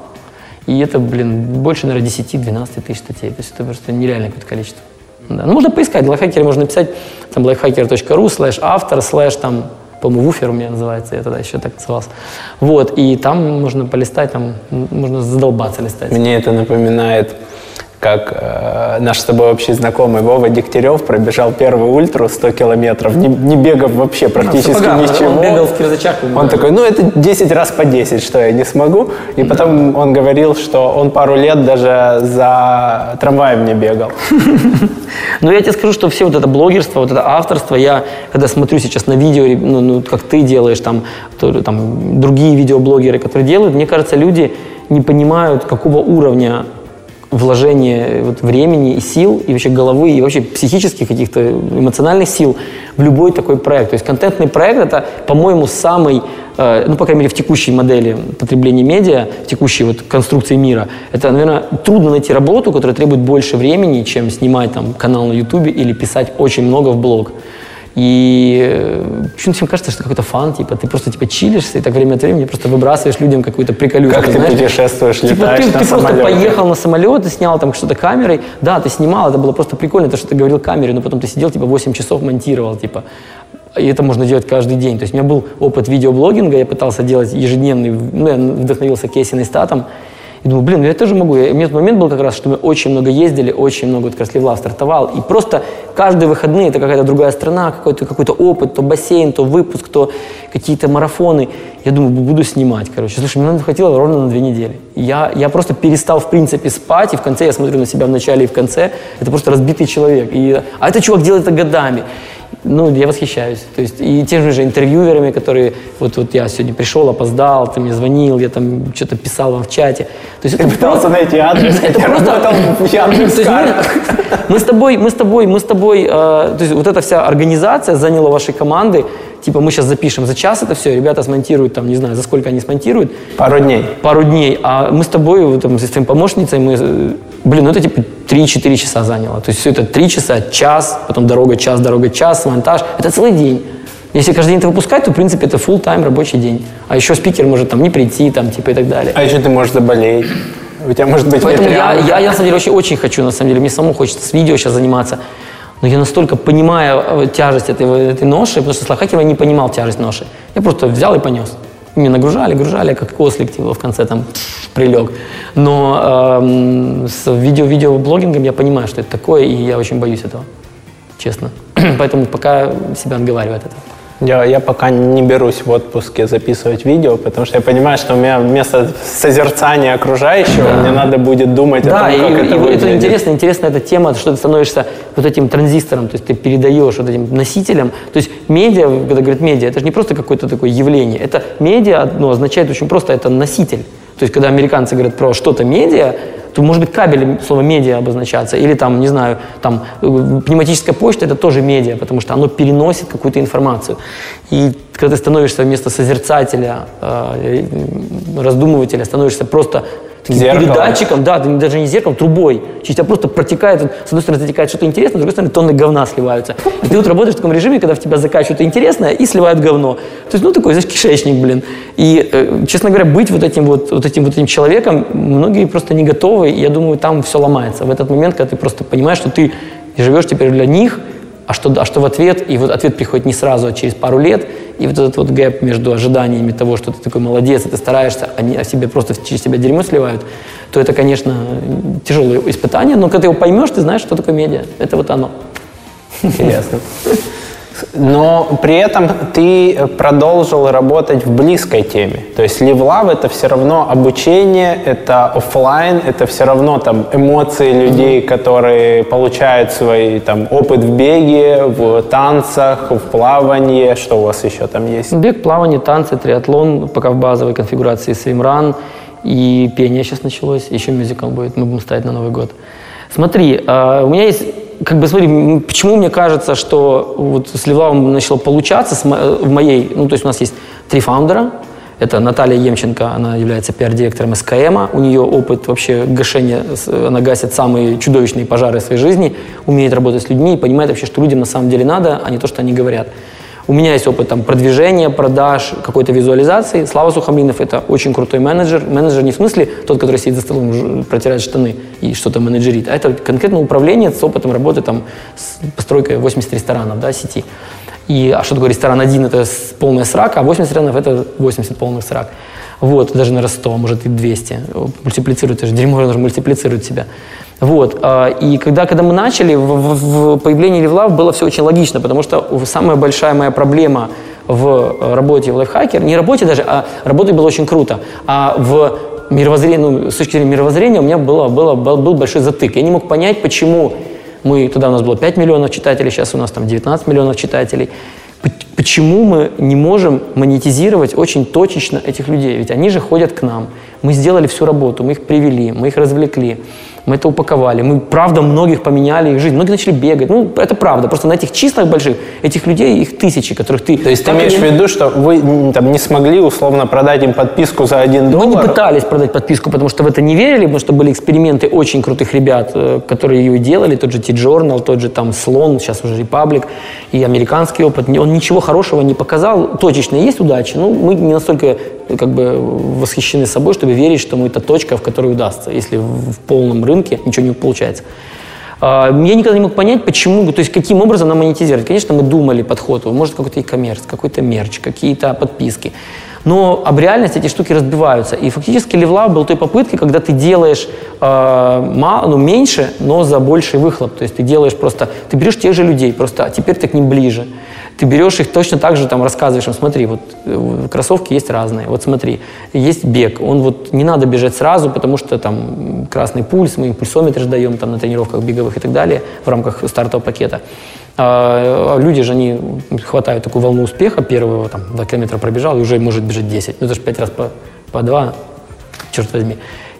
И это, блин, больше, наверное, 10-12 тысяч статей. То есть это просто нереальное какое-то количество. Да. Ну, можно поискать, в лайфхакере можно написать, там, lifehacker.ru, слэш автор, слэш, там, по-моему, вуфер у меня называется, я тогда еще так назывался. Вот, и там можно полистать, там можно задолбаться листать. Мне это напоминает как э, наш с тобой общий знакомый Вова Дегтярев пробежал первый ультру 100 километров, не, не бегав вообще практически сапогах, ничего. Он бегал в кирзачах. Он такой, ну это 10 раз по 10, что я не смогу. И да. потом он говорил, что он пару лет даже за трамваем не бегал. Ну я тебе скажу, что все вот это блогерство, вот это авторство, я когда смотрю сейчас на видео, ну, ну как ты делаешь, там другие видеоблогеры, которые делают, мне кажется, люди не понимают, какого уровня вложение вот времени и сил, и вообще головы, и вообще психических каких-то эмоциональных сил в любой такой проект. То есть контентный проект это, по-моему, самый, э, ну, по крайней мере, в текущей модели потребления медиа, в текущей вот конструкции мира, это, наверное, трудно найти работу, которая требует больше времени, чем снимать там канал на Ютубе или писать очень много в блог. И э, почему-то всем кажется, что какой-то фан, типа, ты просто типа чилишься и так время от времени просто выбрасываешь людям какую-то приколюшку. Как ты знаешь? путешествуешь, типа, летаешь ты, на ты самолете. просто поехал на самолет, ты снял там что-то камерой. Да, ты снимал, это было просто прикольно, то, что ты говорил камере, но потом ты сидел, типа, 8 часов монтировал, типа. И это можно делать каждый день. То есть у меня был опыт видеоблогинга, я пытался делать ежедневный, ну, я вдохновился Кейси Статом, и думаю, блин, ну я тоже могу. И у меня момент был как раз, что мы очень много ездили, очень много, вот как раз Левлав стартовал. И просто каждые выходные это какая-то другая страна, какой-то какой опыт, то бассейн, то выпуск, то какие-то марафоны. Я думаю, буду снимать, короче. Слушай, мне хватило ровно на две недели. Я, я просто перестал, в принципе, спать, и в конце я смотрю на себя в начале и в конце. Это просто разбитый человек. И, а этот чувак делает это годами ну, я восхищаюсь. То есть и теми же интервьюерами, которые, вот, вот я сегодня пришел, опоздал, ты мне звонил, я там что-то писал вам в чате. То есть ты это пытался найти адрес, это просто мы с тобой, мы с тобой, мы с тобой, э, то есть вот эта вся организация заняла вашей команды, типа мы сейчас запишем за час это все, ребята смонтируют там, не знаю, за сколько они смонтируют. Пару дней. Пару дней. А мы с тобой, вот, там, с твоим помощницей, мы, э, блин, ну это типа 3-4 часа заняло. То есть все это 3 часа, час, потом дорога, час, дорога, час, монтаж. Это целый день. Если каждый день это выпускать, то, в принципе, это full тайм рабочий день. А еще спикер может там не прийти, там, типа, и так далее. А еще ты можешь заболеть. У тебя может быть Поэтому я, я, я, на самом деле, очень, очень хочу, на самом деле, мне самому хочется с видео сейчас заниматься. Но я настолько понимаю э, тяжесть этой, этой ноши, потому что с лайфхакером я не понимал тяжесть ноши. Я просто взял и понес. Меня нагружали, гружали, как ослик типа, в конце там прилег. Но эм, с видео-видеоблогингом я понимаю, что это такое, и я очень боюсь этого, честно. Поэтому пока себя отговариваю от этого. Я, я пока не берусь в отпуске записывать видео, потому что я понимаю, что у меня вместо созерцания окружающего да. мне надо будет думать да, о том, как и, это и выглядит. это интересно, интересно эта тема, что ты становишься вот этим транзистором, то есть ты передаешь вот этим носителям. То есть медиа, когда говорят медиа, это же не просто какое-то такое явление. Это медиа ну, означает очень просто, это носитель. То есть, когда американцы говорят про что-то медиа, то может быть кабель слово медиа обозначаться, или там, не знаю, там э, пневматическая почта это тоже медиа, потому что оно переносит какую-то информацию. И когда ты становишься вместо созерцателя, э, раздумывателя, становишься просто таким Зеркало. передатчиком, да, даже не зеркалом, трубой. Через тебя просто протекает, с одной стороны затекает что-то интересное, с другой стороны тонны говна сливаются. И ты вот работаешь в таком режиме, когда в тебя закачивают что-то интересное и сливают говно. То есть, ну, такой, знаешь, кишечник, блин. И, э, честно говоря, быть вот этим вот, вот этим вот этим человеком, многие просто не готовы, и я думаю, там все ломается. В этот момент, когда ты просто понимаешь, что ты живешь теперь для них, а что, а что в ответ, и вот ответ приходит не сразу, а через пару лет, и вот этот вот гэп между ожиданиями того, что ты такой молодец, и ты стараешься, не, а себе просто через тебя дерьмо сливают, то это, конечно, тяжелое испытание, но когда ты его поймешь, ты знаешь, что такое медиа. Это вот оно. Интересно. Но при этом ты продолжил работать в близкой теме. То есть LiveLove это все равно обучение, это офлайн, это все равно там эмоции людей, которые получают свой там опыт в беге, в танцах, в плавании. Что у вас еще там есть? Бег, плавание, танцы, триатлон, пока в базовой конфигурации свимран. И пение сейчас началось, еще мюзикл будет, мы будем ставить на Новый год. Смотри, а, у меня есть как бы смотри, почему мне кажется, что вот с Левлавом начало получаться в моей, ну то есть у нас есть три фаундера, это Наталья Емченко, она является пиар-директором СКМ, у нее опыт вообще гашения, она гасит самые чудовищные пожары в своей жизни, умеет работать с людьми и понимает вообще, что людям на самом деле надо, а не то, что они говорят. У меня есть опыт там, продвижения, продаж, какой-то визуализации. Слава Сухомлинов – это очень крутой менеджер. Менеджер не в смысле тот, который сидит за столом, протирает штаны и что-то менеджерит, а это конкретно управление с опытом работы там, с постройкой 80 ресторанов да, сети. И, а что такое ресторан один – это полная срака, а 80 ресторанов – это 80 полных срак. Вот, даже на 100, а может и 200. Мультиплицирует, это же дерьмо, оно же мультиплицирует себя. Вот. А, и когда, когда мы начали, в, в, появлении Левлав было все очень логично, потому что самая большая моя проблема в работе в лайфхакер, не работе даже, а работе было очень круто, а в мировоззрении, ну, с точки зрения мировоззрения у меня было, было, был, был большой затык. Я не мог понять, почему мы, тогда у нас было 5 миллионов читателей, сейчас у нас там 19 миллионов читателей. Почему мы не можем монетизировать очень точечно этих людей? Ведь они же ходят к нам. Мы сделали всю работу, мы их привели, мы их развлекли мы это упаковали, мы, правда, многих поменяли их жизнь, многие начали бегать, ну, это правда, просто на этих числах больших, этих людей, их тысячи, которых ты... То есть ты имеешь в виду, что вы там не смогли условно продать им подписку за один доллар? Мы не пытались продать подписку, потому что в это не верили, потому что были эксперименты очень крутых ребят, э, которые ее делали, тот же T-Journal, тот же там Слон, сейчас уже Republic, и американский опыт, он ничего хорошего не показал, точечно есть удачи, но мы не настолько как бы восхищены собой, чтобы верить, что мы это точка, в которой удастся, если в полном рынке ничего не получается. А, я никогда не мог понять, почему, то есть каким образом нам монетизировать. Конечно, мы думали подход, может какой-то e-commerce, какой-то мерч, какие-то подписки. Но об реальности эти штуки разбиваются. И фактически Левлав был той попыткой, когда ты делаешь э, мало, ну, меньше, но за больший выхлоп. То есть ты делаешь просто, ты берешь тех же людей, просто а теперь ты к ним ближе ты берешь их точно так же, там, рассказываешь им, смотри, вот э, кроссовки есть разные, вот смотри, есть бег, он вот не надо бежать сразу, потому что там красный пульс, мы им пульсометр даем там на тренировках беговых и так далее в рамках стартового пакета. А, а люди же, они хватают такую волну успеха, первого там 2 километра пробежал и уже может бежать 10, ну это же 5 раз по, по 2, черт возьми.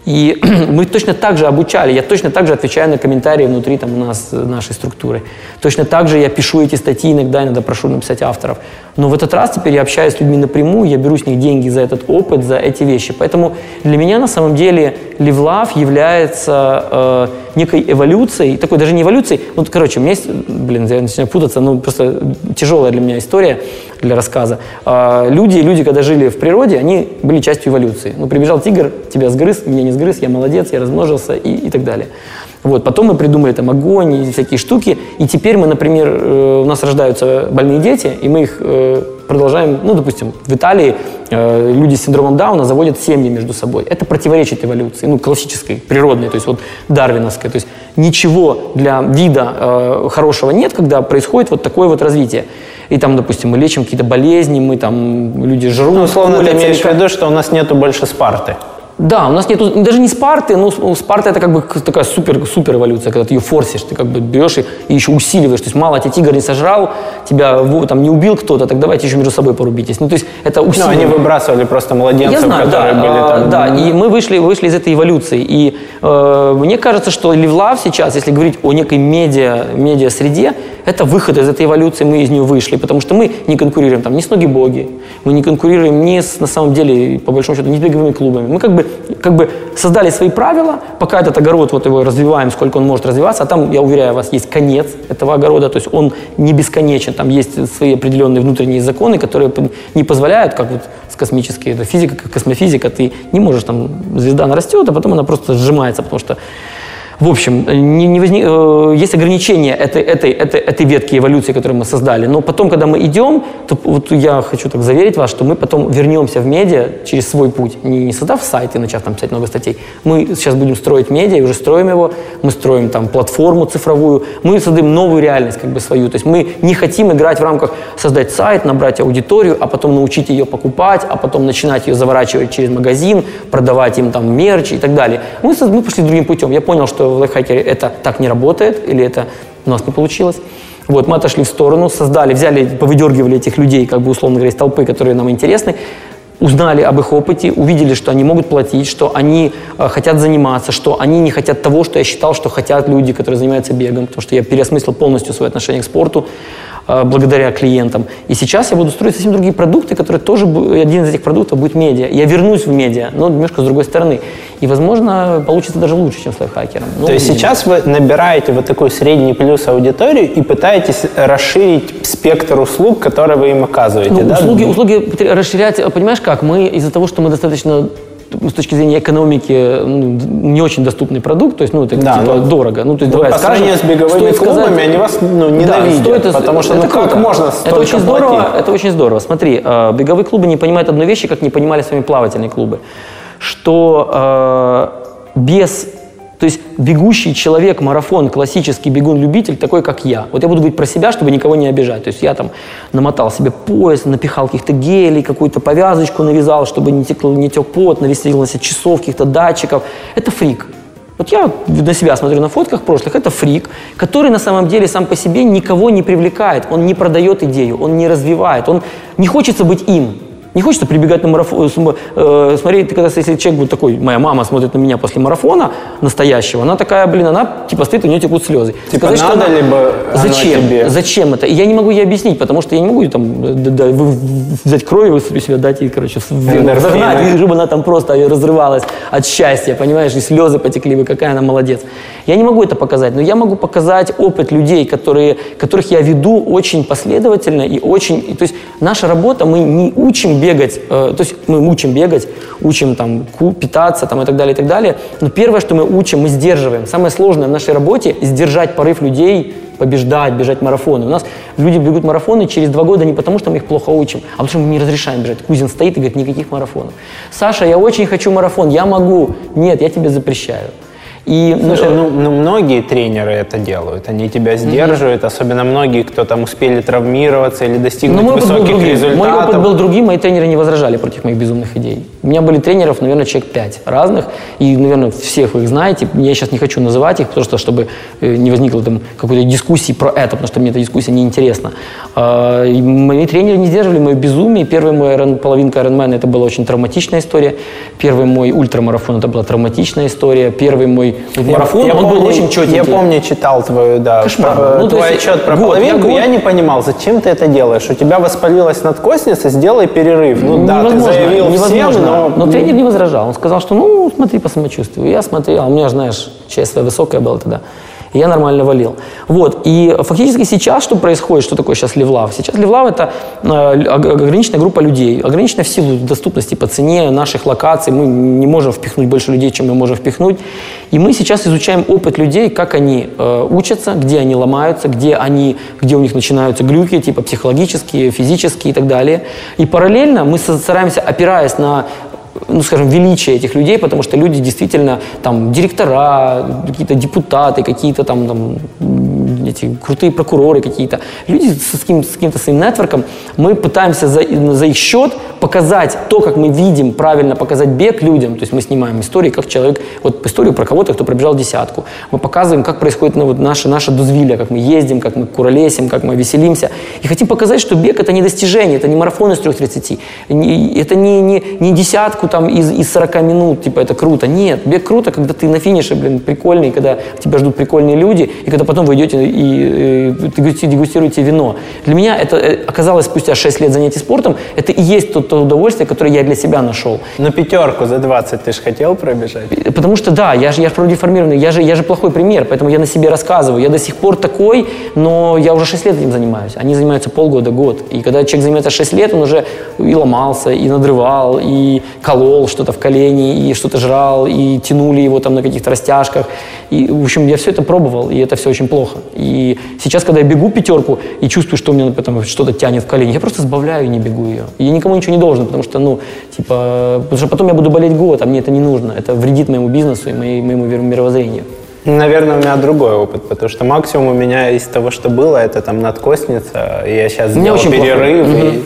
И мы точно так же обучали, я точно так же отвечаю на комментарии внутри там, у нас, нашей структуры. Точно так же я пишу эти статьи иногда, иногда прошу написать авторов. Но в этот раз теперь я общаюсь с людьми напрямую, я беру с них деньги за этот опыт, за эти вещи. Поэтому для меня на самом деле LiveLove является э, некой эволюцией, такой даже не эволюцией. Вот, короче, у меня есть, блин, я начинаю путаться, ну просто тяжелая для меня история для рассказа. Э, люди, люди, когда жили в природе, они были частью эволюции. Ну, прибежал тигр, тебя сгрыз, меня не сгрыз, я молодец, я размножился и, и так далее. Вот. Потом мы придумали там огонь и всякие штуки. И теперь мы, например, э, у нас рождаются больные дети, и мы их э, продолжаем, ну, допустим, в Италии э, люди с синдромом Дауна заводят семьи между собой. Это противоречит эволюции, ну, классической, природной, то есть вот дарвиновской. То есть ничего для вида э, хорошего нет, когда происходит вот такое вот развитие. И там, допустим, мы лечим какие-то болезни, мы там, люди жрут. Ну, условно, ты имеешь в виду, что у нас нету больше Спарты. Да, у нас нету даже не Спарты, но у Спарта это как бы такая супер, супер эволюция, когда ты ее форсишь, ты как бы берешь и, и еще усиливаешь. То есть мало тебя тигр не сожрал, тебя там не убил кто-то, так давайте еще между собой порубитесь. Ну, то есть это Ну, усиливание. они выбрасывали просто младенцев, Я знаю, да, которые были а, там. да, и мы вышли, вышли из этой эволюции. И э, мне кажется, что Левлав сейчас, если говорить о некой медиа, медиа-среде, это выход из этой эволюции, мы из нее вышли, потому что мы не конкурируем там ни с ноги боги, мы не конкурируем ни с, на самом деле, по большому счету, ни с беговыми клубами. Мы как бы, как бы создали свои правила, пока этот огород, вот его развиваем, сколько он может развиваться, а там, я уверяю вас, есть конец этого огорода, то есть он не бесконечен, там есть свои определенные внутренние законы, которые не позволяют, как вот с космической, это физика, как космофизика, ты не можешь, там, звезда она растет, а потом она просто сжимается, потому что в общем, не, не возник- э, есть ограничения этой, этой, этой, этой ветки эволюции, которую мы создали. Но потом, когда мы идем, то вот я хочу так заверить вас, что мы потом вернемся в медиа через свой путь, не, не создав сайт и начав там писать много статей. Мы сейчас будем строить медиа, и уже строим его, мы строим там платформу цифровую, мы создаем новую реальность как бы свою. То есть мы не хотим играть в рамках создать сайт, набрать аудиторию, а потом научить ее покупать, а потом начинать ее заворачивать через магазин, продавать им там мерч и так далее. Мы, мы пошли другим путем. Я понял, что в лайфхакере это так не работает, или это у нас не получилось. Вот, мы отошли в сторону, создали, взяли, повыдергивали этих людей, как бы условно говоря, из толпы, которые нам интересны, узнали об их опыте, увидели, что они могут платить, что они э, хотят заниматься, что они не хотят того, что я считал, что хотят люди, которые занимаются бегом, потому что я переосмыслил полностью свое отношение к спорту благодаря клиентам. И сейчас я буду строить совсем другие продукты, которые тоже, один из этих продуктов будет медиа. Я вернусь в медиа, но немножко с другой стороны. И, возможно, получится даже лучше, чем с лайфхакером. Но То есть сейчас вы набираете вот такой средний плюс аудиторию и пытаетесь расширить спектр услуг, которые вы им оказываете, Ну, да? услуги, услуги расширять, э, понимаешь как? Мы из-за того, что мы достаточно с точки зрения экономики ну, не очень доступный продукт, то есть, ну, это Да, типа ну, дорого. Ну, то есть, Ну, давай по скажем, с беговыми стоит клубами, сказать- они вас ну, Да, ненавидят, стоит- потому что ну это как круто. можно Это очень здорово, платить? это очень здорово. Смотри, э, беговые клубы не понимают одной вещи, как не понимали с вами плавательные клубы, что э, без то есть бегущий человек, марафон, классический бегун-любитель, такой, как я. Вот я буду говорить про себя, чтобы никого не обижать. То есть я там намотал себе пояс, напихал каких-то гелей, какую-то повязочку навязал, чтобы не тек, не тек пот, навесил на себя часов, каких-то датчиков. Это фрик. Вот я на себя смотрю на фотках прошлых, это фрик, который на самом деле сам по себе никого не привлекает, он не продает идею, он не развивает, он не хочется быть им. Не хочется прибегать на марафон, э, смотри, ты когда, если человек будет такой, моя мама смотрит на меня после марафона настоящего, она такая, блин, она типа стоит, у нее текут слезы. Типа, надо ли бы оно Зачем? тебе? Зачем это? И я не могу ей объяснить, потому что я не могу там э, да, да, взять кровь, высыпать себя, дать ей, короче, загнать, чтобы она там просто разрывалась от счастья, понимаешь, и слезы потекли бы, какая она молодец. Я не могу это показать, но я могу показать опыт людей, которые, которых я веду очень последовательно и очень... и то есть наша работа, мы не учим бегать, э, то есть мы учим бегать, учим там питаться там, и так далее, и так далее, но первое, что мы учим, мы сдерживаем. Самое сложное в нашей работе – сдержать порыв людей побеждать, бежать марафоны. У нас люди бегут марафоны через два года не потому, что мы их плохо учим, а потому что мы не разрешаем бежать. Кузин стоит и говорит, никаких марафонов. Саша, я очень хочу марафон, я могу. Нет, я тебе запрещаю. И, ну, Слушай, ну, ну, многие тренеры это делают, они тебя сдерживают, особенно многие, кто там успели травмироваться или достигнуть Но Ну, мой был высоких другим. результатов. Мой опыт был другим, мои тренеры не возражали против моих безумных идей. У меня были тренеров, наверное, человек пять разных, и, наверное, всех вы их знаете. Я сейчас не хочу называть их, потому что, чтобы э, не возникло там какой-то дискуссии про это, потому что мне эта дискуссия неинтересна. А, и Мои тренеры не сдерживали мое безумие. Первый мой половинка Ironman это была очень травматичная история. Первый мой ультрамарафон это была травматичная история. Первый мой марафон, я он помню, был очень четенький. Я помню, читал твою, да, Кошмар. про- Ну, твой отчет про год, я половинку. год- Я, не понимал, зачем ты это делаешь? У тебя воспалилась надкосница, сделай перерыв. Ну да, ты невозможно, заявил невозможно. всем, но... но тренер не возражал. Он сказал, что ну смотри по самочувствию. Я смотрел, а у меня, знаешь, своя высокая была тогда. И я нормально валил. Вот, и фактически сейчас что происходит, что такое сейчас Левлав? Сейчас Левлав это э, ограниченная группа людей, ограниченная в силу доступности по цене наших локаций, мы не можем впихнуть больше людей, чем мы можем впихнуть, и мы сейчас изучаем опыт людей, как они э, учатся, где они ломаются, где они, где у них начинаются глюки, типа психологические, физические и так далее. И параллельно мы стараемся, опираясь на ну, скажем, величие этих людей, потому что люди действительно там директора, какие-то депутаты, какие-то там, там эти крутые прокуроры какие-то. Люди с, каким, с каким-то своим нетворком, мы пытаемся за, за их счет показать то, как мы видим, правильно показать бег людям. То есть мы снимаем истории, как человек, вот историю про кого-то, кто пробежал десятку. Мы показываем, как происходит ну, вот наше, наше дозвилля, как мы ездим, как мы куролесим, как мы веселимся. И хотим показать, что бег это не достижение, это не марафон из 3.30, это не, не, не десятку там из, из 40 минут, типа это круто. Нет, бег круто, когда ты на финише, блин, прикольный, когда тебя ждут прикольные люди, и когда потом вы идете и, и дегустируете вино. Для меня это э, оказалось спустя 6 лет занятий спортом, это и есть то, то удовольствие, которое я для себя нашел. Но пятерку за 20 ты же хотел пробежать? Потому что да, я же, я же продеформированный, я же, я же плохой пример, поэтому я на себе рассказываю. Я до сих пор такой, но я уже 6 лет этим занимаюсь. Они занимаются полгода, год. И когда человек занимается 6 лет, он уже и ломался, и надрывал, и колол что-то в колени, и что-то жрал, и тянули его там на каких-то растяжках. И, в общем, я все это пробовал, и это все очень плохо. И сейчас, когда я бегу пятерку и чувствую, что у меня там что-то тянет в колени, я просто сбавляю и не бегу ее. Я никому ничего не должен, потому что, ну, типа, потому что потом я буду болеть год, а мне это не нужно. Это вредит моему бизнесу и моему мировоззрению. Наверное, у меня другой опыт, потому что максимум у меня из того, что было, это там надкосница, и я сейчас сделал перерыв, плохо. и,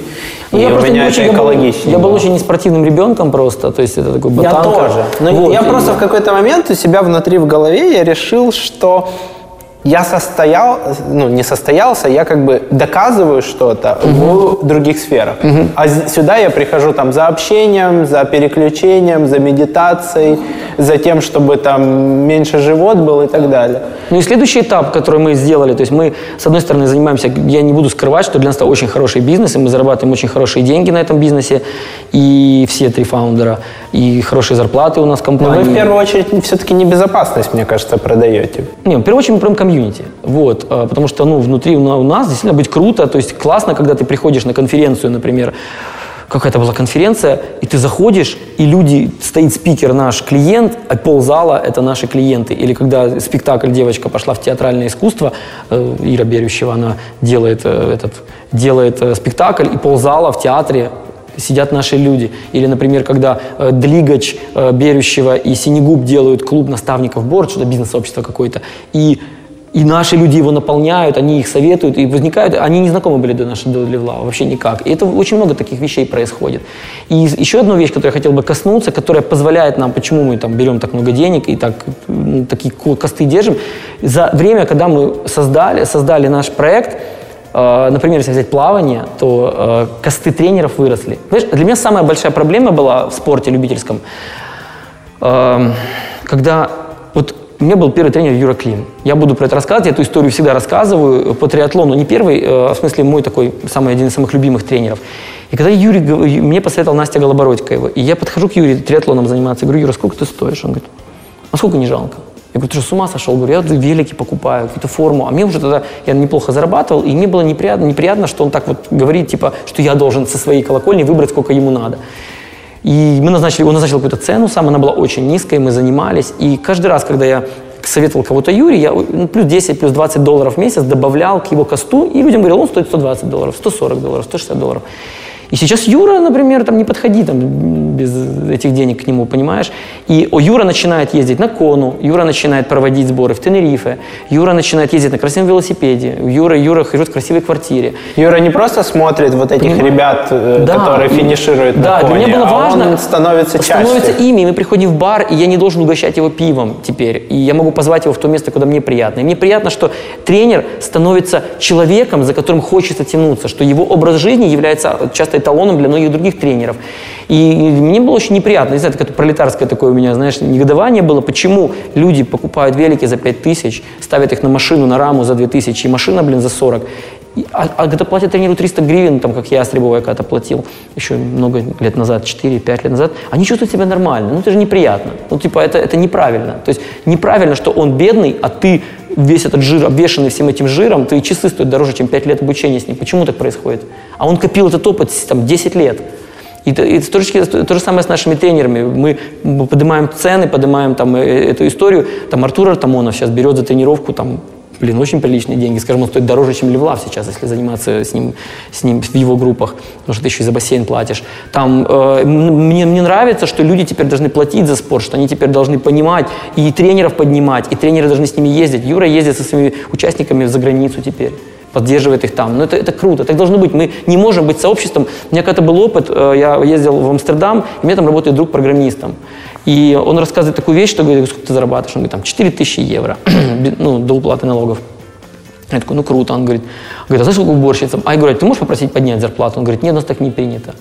ну, и я у меня это экологично. Я был, я был очень неспортивным ребенком просто, то есть это такой ботанка. Я тоже. Но вот. я просто в какой-то момент у себя внутри в голове я решил, что я состоял, ну не состоялся, я как бы доказываю что-то угу. в других сферах. Угу. А сюда я прихожу там за общением, за переключением, за медитацией, за тем, чтобы там меньше живот был и так далее. Ну и следующий этап, который мы сделали, то есть мы, с одной стороны, занимаемся, я не буду скрывать, что для нас это очень хороший бизнес, и мы зарабатываем очень хорошие деньги на этом бизнесе, и все три фаундера, и хорошие зарплаты у нас в компании. Но вы в первую очередь все-таки не безопасность, мне кажется, продаете. Не, в первую очередь мы продаем комьюнити. Вот, а, потому что, ну, внутри у нас действительно быть круто, то есть классно, когда ты приходишь на конференцию, например, какая-то была конференция, и ты заходишь, и люди, стоит спикер наш клиент, а ползала это наши клиенты. Или когда спектакль «Девочка пошла в театральное искусство», э, Ира Берющева, она делает, э, этот, делает э, спектакль, и ползала в театре сидят наши люди. Или, например, когда э, Длигач, э, Берющева и Синегуб делают клуб наставников борт, что-то бизнес-сообщество какое-то, и и наши люди его наполняют, они их советуют, и возникают, они не знакомы были до нашего до Левлава, вообще никак. И это очень много таких вещей происходит. И еще одна вещь, которую я хотел бы коснуться, которая позволяет нам, почему мы там берем так много денег и так, ну, такие косты держим, за время, когда мы создали, создали наш проект, э, например, если взять плавание, то э, косты тренеров выросли. Знаешь, для меня самая большая проблема была в спорте любительском, э, когда вот у меня был первый тренер Юра Клим. Я буду про это рассказывать, я эту историю всегда рассказываю по триатлону. Не первый, э, а в смысле мой такой, самый один из самых любимых тренеров. И когда Юрий, мне посоветовал Настя Голобородько его, и я подхожу к Юрию триатлоном заниматься, я говорю, Юра, сколько ты стоишь? Он говорит, а сколько не жалко? Я говорю, ты что, с ума сошел? Говорю, я велики покупаю, какую-то форму. А мне уже тогда, я неплохо зарабатывал, и мне было неприятно, неприятно, что он так вот говорит, типа, что я должен со своей колокольни выбрать, сколько ему надо. И мы назначили, он назначил какую-то цену, сам она была очень низкая, мы занимались. И каждый раз, когда я советовал кого-то Юре, я ну, плюс 10, плюс 20 долларов в месяц добавлял к его косту, и людям говорил, он стоит 120 долларов, 140 долларов, 160 долларов. И сейчас Юра, например, там не подходи там, без этих денег к нему, понимаешь? И о, Юра начинает ездить на Кону, Юра начинает проводить сборы в Тенерифе, Юра начинает ездить на красивом велосипеде, Юра, Юра живет в красивой квартире. Юра не просто смотрит вот этих Понимаешь? ребят, э, да, которые финишируют да, на Коне, для меня было а важно, он становится частью. Становится ими, мы приходим в бар, и я не должен угощать его пивом теперь, и я могу позвать его в то место, куда мне приятно. И мне приятно, что тренер становится человеком, за которым хочется тянуться, что его образ жизни является часто эталоном для многих других тренеров. И мне было очень неприятно, не знаю, это пролетарское такое у меня, знаешь, негодование было, почему люди покупают велики за 5 тысяч, ставят их на машину, на раму за 2 тысячи, и машина, блин, за 40. А, а когда платят тренеру 300 гривен, там, как я Стребовая когда-то платил, еще много лет назад, 4-5 лет назад, они чувствуют себя нормально. Ну, это же неприятно. Ну, типа, это, это неправильно. То есть неправильно, что он бедный, а ты весь этот жир обвешанный всем этим жиром, твои часы стоят дороже, чем 5 лет обучения с ним. Почему так происходит? А он копил этот опыт там, 10 лет. И, и то, то, то же самое с нашими тренерами. Мы поднимаем цены, поднимаем там, э, эту историю. Там Артур Артамонов сейчас берет за тренировку там, блин, очень приличные деньги. Скажем, он стоит дороже, чем Левлав сейчас, если заниматься с ним, с ним в его группах, потому что ты еще и за бассейн платишь. Там, э, мне, мне нравится, что люди теперь должны платить за спорт, что они теперь должны понимать и тренеров поднимать, и тренеры должны с ними ездить. Юра ездит со своими участниками за границу теперь поддерживает их там. Но это, это круто, так должно быть. Мы не можем быть сообществом. У меня когда был опыт, э, я ездил в Амстердам, и у меня там работает друг программистом. И он рассказывает такую вещь, что говорит, сколько ты зарабатываешь? Он говорит, там, 4 тысячи евро, ну, до уплаты налогов. Я такой, ну круто. Он говорит, говорит, а знаешь, сколько уборщицам? А я говорю, «А ты можешь попросить поднять зарплату? Он говорит, нет, у нас так не принято.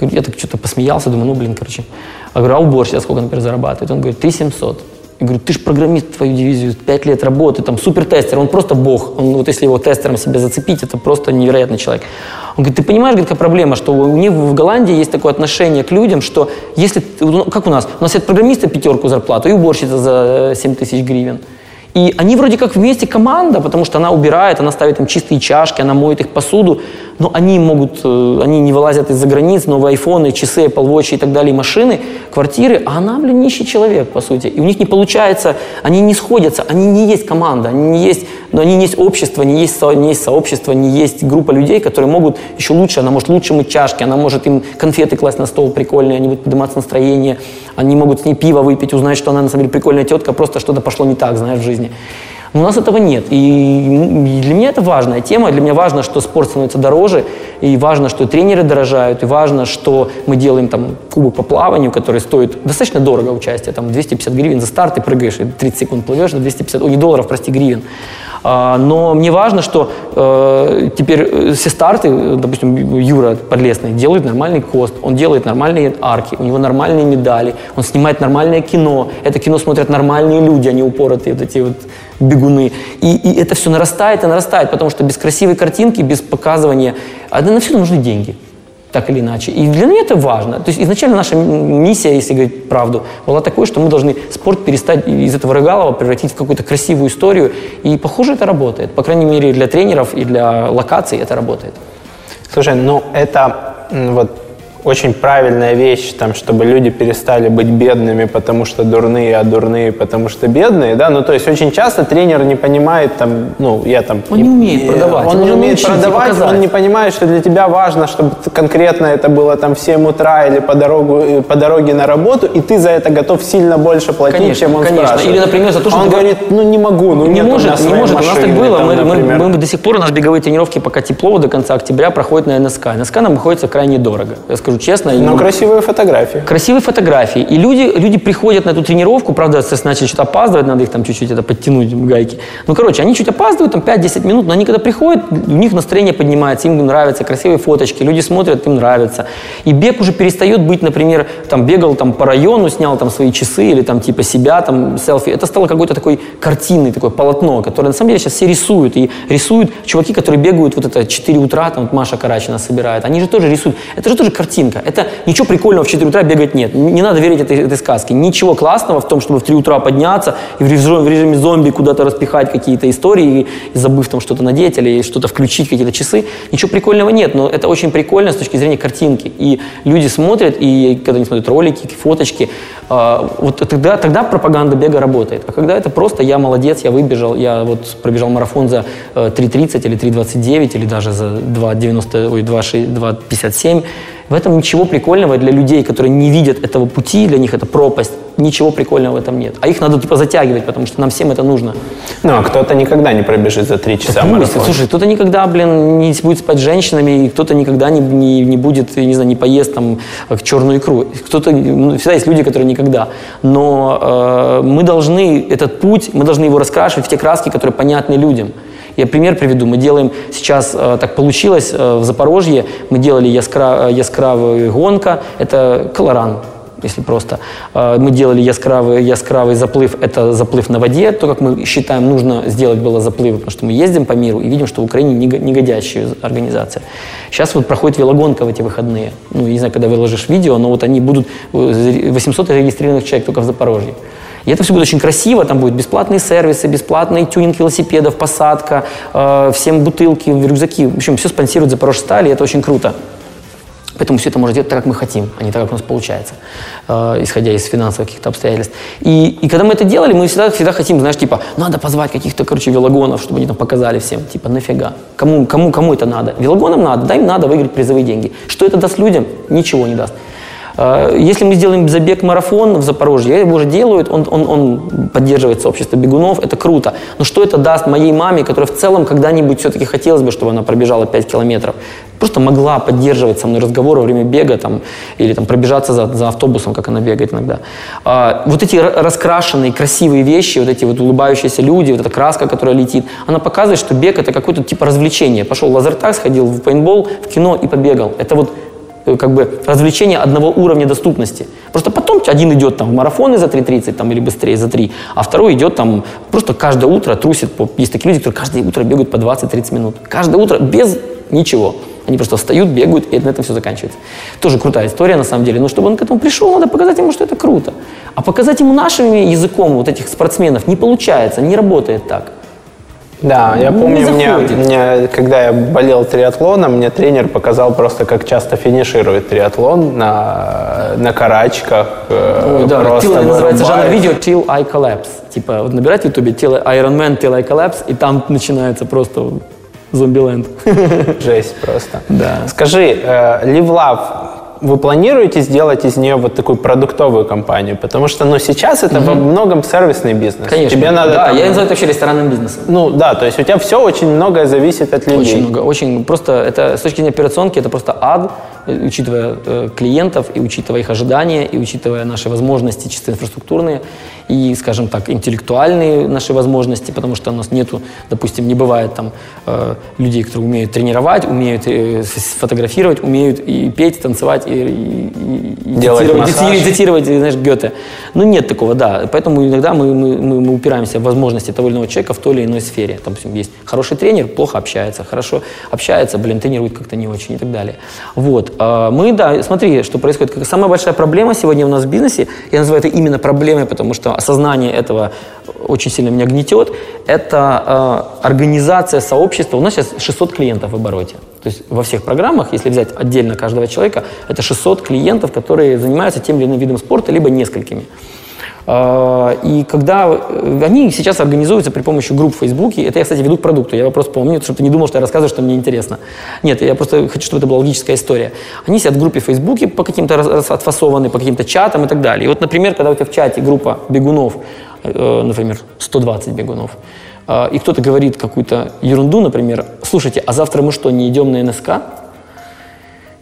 Я так что-то посмеялся, думаю, ну, блин, короче. Я говорю, а уборщица сколько, например, зарабатывает? Он говорит, 3700. Я говорю, ты же программист, твою дивизию, 5 лет работы, там, супертестер, он просто бог. Он, вот если его тестером себе зацепить, это просто невероятный человек. Он говорит, ты понимаешь, какая проблема, что у них в Голландии есть такое отношение к людям, что если, ну, как у нас, у нас есть программиста пятерку зарплату и уборщица за 7 тысяч гривен. И они вроде как вместе команда, потому что она убирает, она ставит им чистые чашки, она моет их посуду, но они могут, э, они не вылазят из-за границ, новые айфоны, часы, Apple Watch и так далее, машины, квартиры, а она, блин, нищий человек, по сути. И у них не получается, они не сходятся, они не есть команда, они не есть, но они не есть общество, не есть, не есть сообщество, не есть группа людей, которые могут еще лучше, она может лучше мыть чашки, она может им конфеты класть на стол прикольные, они будут подниматься настроение, они могут с ней пиво выпить, узнать, что она на самом деле прикольная тетка, просто что-то пошло не так, знаешь, в жизни. Но у нас этого нет. И для меня это важная тема. Для меня важно, что спорт становится дороже. И важно, что тренеры дорожают. И важно, что мы делаем там кубок по плаванию, который стоит достаточно дорого участие. Там 250 гривен за старт, ты прыгаешь, и 30 секунд плывешь на 250, о, не долларов, прости, гривен. А, но мне важно, что э, теперь э, все старты, допустим, Юра Подлесный делает нормальный кост, он делает нормальные арки, у него нормальные медали, он снимает нормальное кино. Это кино смотрят нормальные люди, а не упоротые вот эти вот бегуны. И, и это все нарастает и нарастает, потому что без красивой картинки, без показывания, а на все нужны деньги так или иначе. И для меня это важно. То есть изначально наша миссия, если говорить правду, была такой, что мы должны спорт перестать из этого рыгалова превратить в какую-то красивую историю. И, похоже, это работает. По крайней мере, для тренеров и для локаций это работает. Слушай, ну это вот очень правильная вещь, там, чтобы люди перестали быть бедными, потому что дурные, а дурные, потому что бедные, да, ну, то есть очень часто тренер не понимает, там, ну, я там... Он не умеет продавать. Он, он не умеет продавать, он не понимает, что для тебя важно, чтобы конкретно это было там в 7 утра или по, дорогу, э, по дороге на работу, и ты за это готов сильно больше платить, конечно, чем он конечно. спрашивает. Или, например, за то, что... Он говорит, ну, не могу, ну, не может, у не может. машины, у нас так было, там, мы, мы, мы, до сих пор, у нас беговые тренировки пока тепло до конца октября проходят на НСК. НСК нам обходится крайне дорого, я скажу честно. Ну, красивые фотографии. Красивые фотографии. И люди, люди приходят на эту тренировку, правда, начали что-то опаздывать, надо их там чуть-чуть это подтянуть, гайки. Ну, короче, они чуть опаздывают, там 5-10 минут, но они когда приходят, у них настроение поднимается, им нравятся красивые фоточки, люди смотрят, им нравится. И бег уже перестает быть, например, там бегал там по району, снял там свои часы или там типа себя, там селфи. Это стало какой-то такой картинный, такое полотно, которое на самом деле сейчас все рисуют. И рисуют чуваки, которые бегают вот это 4 утра, там вот Маша Карачина собирает, они же тоже рисуют. Это же тоже картинка. Это ничего прикольного в 4 утра бегать нет. Не надо верить этой, этой сказке. Ничего классного в том, чтобы в 3 утра подняться и в режиме, в режиме зомби куда-то распихать какие-то истории, и, забыв там что-то надеть или что-то включить, какие-то часы. Ничего прикольного нет, но это очень прикольно с точки зрения картинки. И люди смотрят, и когда они смотрят ролики, фоточки, э, вот тогда, тогда пропаганда бега работает. А когда это просто я молодец, я выбежал, я вот пробежал марафон за э, 3.30 или 3.29 или даже за 2.90, ой, 2.57, в этом ничего прикольного для людей, которые не видят этого пути, для них это пропасть. Ничего прикольного в этом нет. А их надо типа затягивать, потому что нам всем это нужно. Ну, а кто-то никогда не пробежит за три часа да, Слушай, кто-то никогда, блин, не будет спать с женщинами, и кто-то никогда не, не, не будет, не знаю, не поест там черную икру. Кто-то, ну, всегда есть люди, которые никогда. Но э, мы должны этот путь, мы должны его раскрашивать в те краски, которые понятны людям. Я пример приведу. Мы делаем сейчас, э, так получилось, э, в Запорожье мы делали яскра, яскравый гонка, это колоран, если просто. Э, мы делали яскравый, яскравый заплыв, это заплыв на воде, то, как мы считаем, нужно сделать было заплывы, потому что мы ездим по миру и видим, что в Украине негодящая организация. Сейчас вот проходит велогонка в эти выходные. Ну, не знаю, когда выложишь видео, но вот они будут, 800 регистрированных человек только в Запорожье. И это все будет очень красиво, там будут бесплатные сервисы, бесплатный тюнинг велосипедов, посадка, э, всем бутылки, рюкзаки. В общем, все спонсирует Запорожье сталь, и это очень круто. Поэтому все это можно делать так, как мы хотим, а не так, как у нас получается, э, исходя из финансовых каких-то обстоятельств. И, и когда мы это делали, мы всегда, всегда хотим, знаешь, типа, надо позвать каких-то, короче, велогонов, чтобы они там показали всем. Типа, нафига? Кому, кому, кому это надо? Велогонам надо, да, им надо выиграть призовые деньги. Что это даст людям? Ничего не даст. Э, если мы сделаем забег-марафон в Запорожье, его уже делают, он, он, он поддерживает сообщество бегунов, это круто. Но что это даст моей маме, которая в целом когда-нибудь все-таки хотелось бы, чтобы она пробежала 5 километров? Просто могла поддерживать со мной разговор во время бега там, или там, пробежаться за, за автобусом, как она бегает иногда. А, вот эти раскрашенные, красивые вещи, вот эти вот улыбающиеся люди, вот эта краска, которая летит, она показывает, что бег это какое-то типа развлечение. Пошел в лазертаг, сходил в пейнтбол, в кино и побегал. Это вот как бы развлечение одного уровня доступности. Просто потом один идет там в марафоны за 3.30 там, или быстрее за 3, а второй идет там просто каждое утро трусит. По... Есть такие люди, которые каждое утро бегают по 20-30 минут. Каждое утро без ничего. Они просто встают, бегают, и на этом все заканчивается. Тоже крутая история, на самом деле. Но чтобы он к этому пришел, надо показать ему, что это круто. А показать ему нашим языком вот этих спортсменов не получается, не работает так. Да, я помню, мне, мне, когда я болел триатлоном, мне тренер показал просто, как часто финиширует триатлон на, на карачках. Э, Ой, да, till, называется жанр видео Till I Collapse. Типа, вот набирать в ютубе Iron Man Till I Collapse, и там начинается просто зомбиленд. Жесть просто. Да. Скажи, э, Live Love вы планируете сделать из нее вот такую продуктовую компанию? Потому что, ну, сейчас это угу. во многом сервисный бизнес. Конечно. Тебе надо да, там, я называю это вообще ресторанным бизнесом. Ну, да, то есть у тебя все очень многое зависит от людей. Очень много, очень. Просто это, с точки зрения операционки, это просто ад, учитывая э, клиентов, и учитывая их ожидания, и учитывая наши возможности чисто инфраструктурные, и, скажем так, интеллектуальные наши возможности, потому что у нас нету, допустим, не бывает там э, людей, которые умеют тренировать, умеют э, фотографировать, умеют и петь, танцевать, и, и, и Делать цитировать, цитировать, знаешь, Гёте. Ну, нет такого, да. Поэтому иногда мы, мы, мы, мы упираемся в возможности того или иного человека в той или иной сфере. Там, есть хороший тренер, плохо общается, хорошо общается, блин, тренирует как-то не очень и так далее. Вот. А, мы, да, смотри, что происходит. Самая большая проблема сегодня у нас в бизнесе, я называю это именно проблемой, потому что осознание этого очень сильно меня гнетет, это э, организация сообщества. У нас сейчас 600 клиентов в обороте. То есть во всех программах, если взять отдельно каждого человека, это 600 клиентов, которые занимаются тем или иным видом спорта, либо несколькими. А, и когда э, они сейчас организуются при помощи групп в Фейсбуке, это я, кстати, веду к продукту, я вопрос помню, чтобы ты не думал, что я рассказываю, что мне интересно. Нет, я просто хочу, чтобы это была логическая история. Они сидят в группе в Фейсбуке по каким-то отфасованы, по каким-то чатам и так далее. И вот, например, когда у тебя в чате группа бегунов, э, например, 120 бегунов, э, и кто-то говорит какую-то ерунду, например, слушайте, а завтра мы что, не идем на НСК?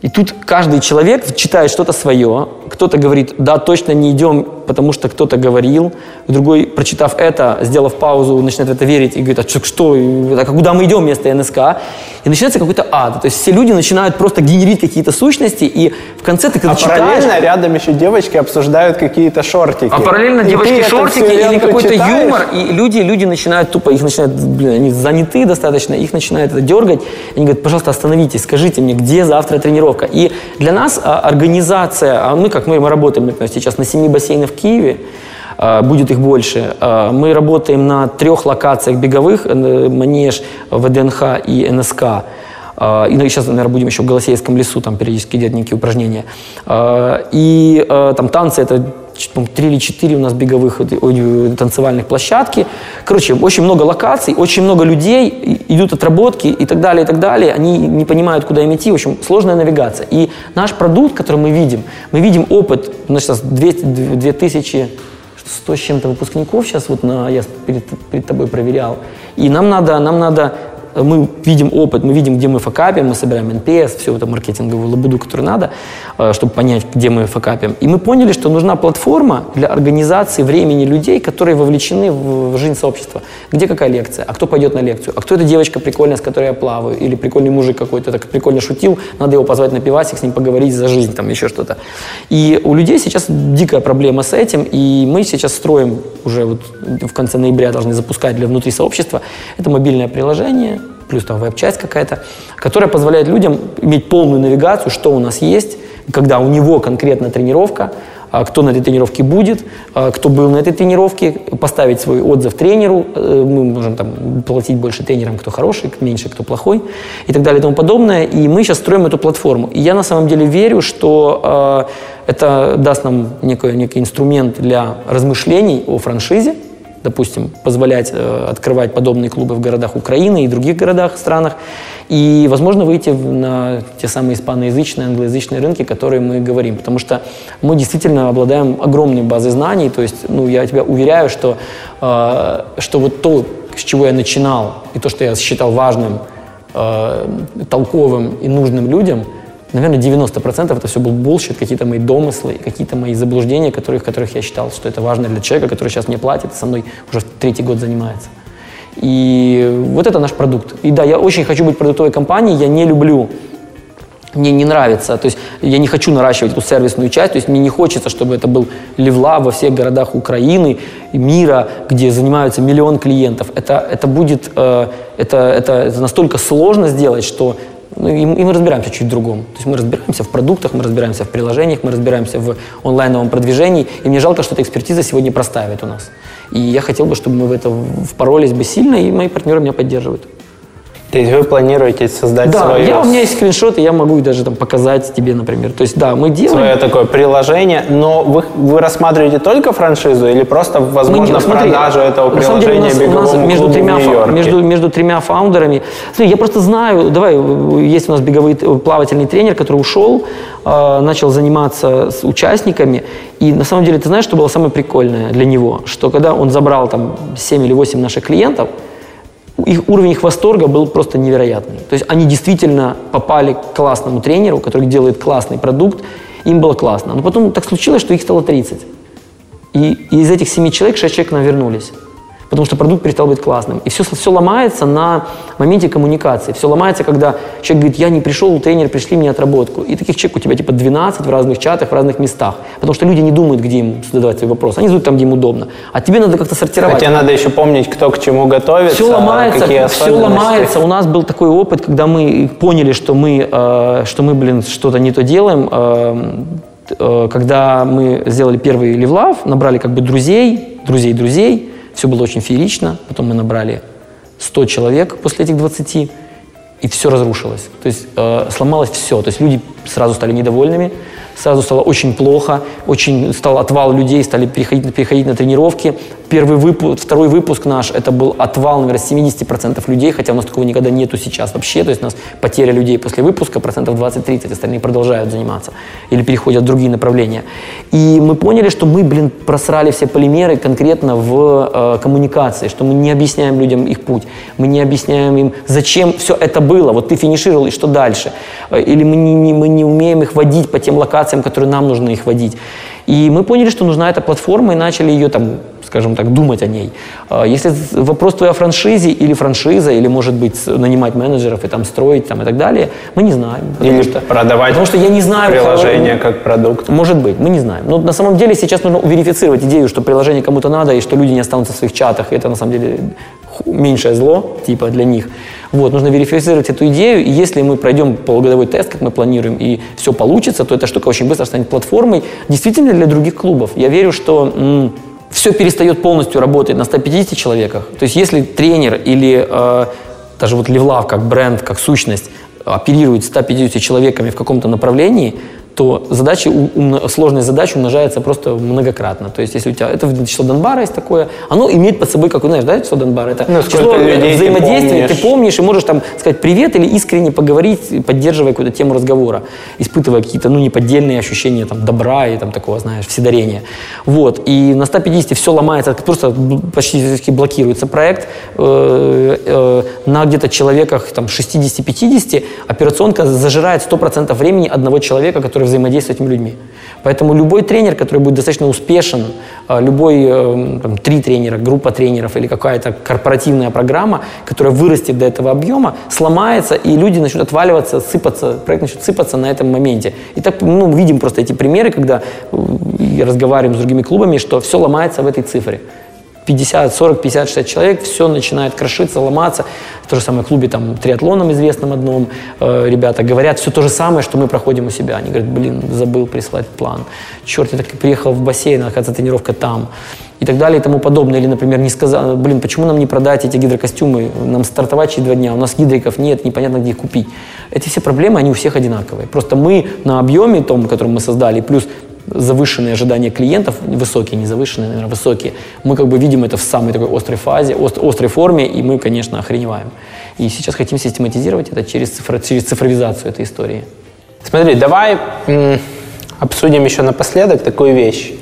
И тут каждый человек читает что-то свое. Кто-то говорит, да, точно не идем, потому что кто-то говорил. Другой, прочитав это, сделав паузу, начинает в это верить и говорит, а что, а куда мы идем вместо НСК? И начинается какой-то ад. То есть все люди начинают просто генерить какие-то сущности, и в конце ты когда а читаешь... параллельно рядом еще девочки обсуждают какие-то шортики. А параллельно девочки шортики или какой-то юмор, и люди, люди начинают тупо, их начинают, блин, они заняты достаточно, их начинают это дергать. И они говорят, пожалуйста, остановитесь, скажите мне, где завтра тренировка? И для нас а, организация, а мы как мы, мы работаем, например, сейчас на семи бассейнах в Киеве, а, будет их больше. А, мы работаем на трех локациях беговых, э, Манеж, ВДНХ и НСК. А, и ну, сейчас, наверное, будем еще в Голосеевском лесу там периодически делать некие упражнения. И там танцы это три или четыре у нас беговых танцевальных площадки. Короче, очень много локаций, очень много людей, идут отработки и так далее, и так далее. Они не понимают, куда им идти. В общем, сложная навигация. И наш продукт, который мы видим, мы видим опыт, сейчас 200, 2000 100 с чем-то выпускников сейчас вот на, я перед, перед тобой проверял. И нам надо, нам надо мы видим опыт, мы видим, где мы факапим, мы собираем NPS, всю эту маркетинговую лабуду, которую надо, э, чтобы понять, где мы факапим. И мы поняли, что нужна платформа для организации времени людей, которые вовлечены в жизнь сообщества. Где какая лекция, а кто пойдет на лекцию, а кто эта девочка прикольная, с которой я плаваю, или прикольный мужик какой-то так прикольно шутил, надо его позвать на пивасик, с ним поговорить за жизнь, там еще что-то. И у людей сейчас дикая проблема с этим, и мы сейчас строим уже вот в конце ноября должны запускать для внутри сообщества. Это мобильное приложение, плюс там веб-часть какая-то, которая позволяет людям иметь полную навигацию, что у нас есть, когда у него конкретно тренировка, а, кто на этой тренировке будет, а, кто был на этой тренировке, поставить свой отзыв тренеру, э, мы можем там платить больше тренерам, кто хороший, меньше, кто плохой и так далее и тому подобное. И мы сейчас строим эту платформу. И я на самом деле верю, что э, это даст нам некий, некий инструмент для размышлений о франшизе, допустим, позволять э, открывать подобные клубы в городах Украины и других городах, странах, и, возможно, выйти на те самые испаноязычные, англоязычные рынки, которые мы говорим, потому что мы действительно обладаем огромной базой знаний, то есть, ну, я тебя уверяю, что, э, что вот то, с чего я начинал, и то, что я считал важным, э, толковым и нужным людям – наверное, 90% это все был bullshit, какие-то мои домыслы, какие-то мои заблуждения, которых, которых я считал, что это важно для человека, который сейчас мне платит, со мной уже третий год занимается. И вот это наш продукт. И да, я очень хочу быть продуктовой компанией, я не люблю мне не нравится, то есть я не хочу наращивать эту сервисную часть, то есть мне не хочется, чтобы это был левла во всех городах Украины, мира, где занимаются миллион клиентов. Это, это будет, э, это, это настолько сложно сделать, что ну, и, и мы разбираемся чуть в другом. То есть мы разбираемся в продуктах, мы разбираемся в приложениях, мы разбираемся в онлайновом продвижении. И мне жалко, что эта экспертиза сегодня простаивает у нас. И я хотел бы, чтобы мы в это впоролись бы сильно, и мои партнеры меня поддерживают. То есть вы планируете создать да, свое... Да, у меня есть скриншоты, я могу их даже там показать тебе, например. То есть, да, мы делаем... Свое такое приложение, но вы, вы рассматриваете только франшизу или просто, возможно, мы, смотри, продажу этого приложения на деле, у нас, у нас между, тремя, между, между тремя фаундерами... Смотри, я просто знаю, давай, есть у нас беговой плавательный тренер, который ушел, э, начал заниматься с участниками, и на самом деле, ты знаешь, что было самое прикольное для него? Что когда он забрал там 7 или 8 наших клиентов, их уровень их восторга был просто невероятный. То есть они действительно попали к классному тренеру, который делает классный продукт, им было классно. Но потом так случилось, что их стало 30. И, из этих 7 человек 6 человек нам вернулись потому что продукт перестал быть классным. И все, все ломается на моменте коммуникации. Все ломается, когда человек говорит, я не пришел, тренер, пришли мне отработку. И таких человек у тебя типа 12 в разных чатах, в разных местах. Потому что люди не думают, где им задавать свои вопросы. Они задают там, где им удобно. А тебе надо как-то сортировать. Хотя надо еще помнить, кто к чему готовится. Все ломается, все ломается. У нас был такой опыт, когда мы поняли, что мы, э, что мы блин, что-то не то делаем. Э, э, когда мы сделали первый левлав, набрали как бы друзей, друзей друзей, все было очень феерично. Потом мы набрали 100 человек после этих 20, и все разрушилось. То есть э, сломалось все. То есть люди сразу стали недовольными, сразу стало очень плохо, очень стал отвал людей, стали переходить, переходить на тренировки. Первый выпуск, второй выпуск наш, это был отвал, наверное, 70% людей, хотя у нас такого никогда нету сейчас вообще, то есть у нас потеря людей после выпуска процентов 20-30, остальные продолжают заниматься или переходят в другие направления. И мы поняли, что мы, блин, просрали все полимеры конкретно в э, коммуникации, что мы не объясняем людям их путь, мы не объясняем им, зачем все это было, вот ты финишировал, и что дальше. Э, или мы не, не, мы не умеем их водить по тем локациям, локациям, которые нам нужно их водить. И мы поняли, что нужна эта платформа и начали ее там, скажем так, думать о ней. А, если вопрос твой о франшизе или франшиза, или, может быть, нанимать менеджеров и там строить там, и так далее, мы не знаем. Или что, продавать потому что я не знаю, приложение как продукт. Может быть, мы не знаем. Но на самом деле сейчас нужно верифицировать идею, что приложение кому-то надо, и что люди не останутся в своих чатах. И это на самом деле меньшее зло, типа, для них. Вот, нужно верифицировать эту идею, и если мы пройдем полугодовой тест, как мы планируем, и все получится, то эта штука очень быстро станет платформой действительно для других клубов. Я верю, что все перестает полностью работать на 150 человеках. То есть если тренер или э, даже вот Левлав как бренд, как сущность оперирует 150 человеками в каком-то направлении, то задачи, сложная задача умножается просто многократно. То есть, если у тебя, это число Донбара есть такое, оно имеет под собой, как знаешь, да, число Донбара, это ну, число взаимодействия, ты помнишь. ты помнишь и можешь там сказать привет или искренне поговорить, поддерживая какую-то тему разговора, испытывая какие-то, ну, неподдельные ощущения там добра и там такого, знаешь, вседарения. Вот, и на 150 все ломается, просто почти блокируется проект, э, э, на где-то человеках там 60-50 операционка зажирает 100% времени одного человека, который который взаимодействует с этими людьми. Поэтому любой тренер, который будет достаточно успешен, а, любой э, там, три тренера, группа тренеров или какая-то корпоративная программа, которая вырастет до этого объема, сломается, и люди начнут отваливаться, сыпаться, проект начнет сыпаться на этом моменте. И так, ну, видим просто эти примеры, когда э, разговариваем с другими клубами, что все ломается в этой цифре. 50, 40, 50, 60 человек, все начинает крошиться, ломаться. То же самое в клубе там триатлоном известном одном э, ребята говорят все то же самое, что мы проходим у себя. Они говорят, блин, забыл прислать план. Черт, я так приехал в бассейн, оказывается, тренировка там. И так далее и тому подобное. Или, например, не сказал, блин, почему нам не продать эти гидрокостюмы? Нам стартовать через два дня, у нас гидриков нет, непонятно, где их купить. Эти все проблемы, они у всех одинаковые. Просто мы на объеме том, который мы создали, плюс завышенные ожидания клиентов, высокие, не завышенные, наверное, высокие, мы как бы видим это в самой такой острой фазе, острой форме, и мы, конечно, охреневаем. И сейчас хотим систематизировать это через, цифр, через цифровизацию этой истории. Смотри, давай м- обсудим еще напоследок такую вещь.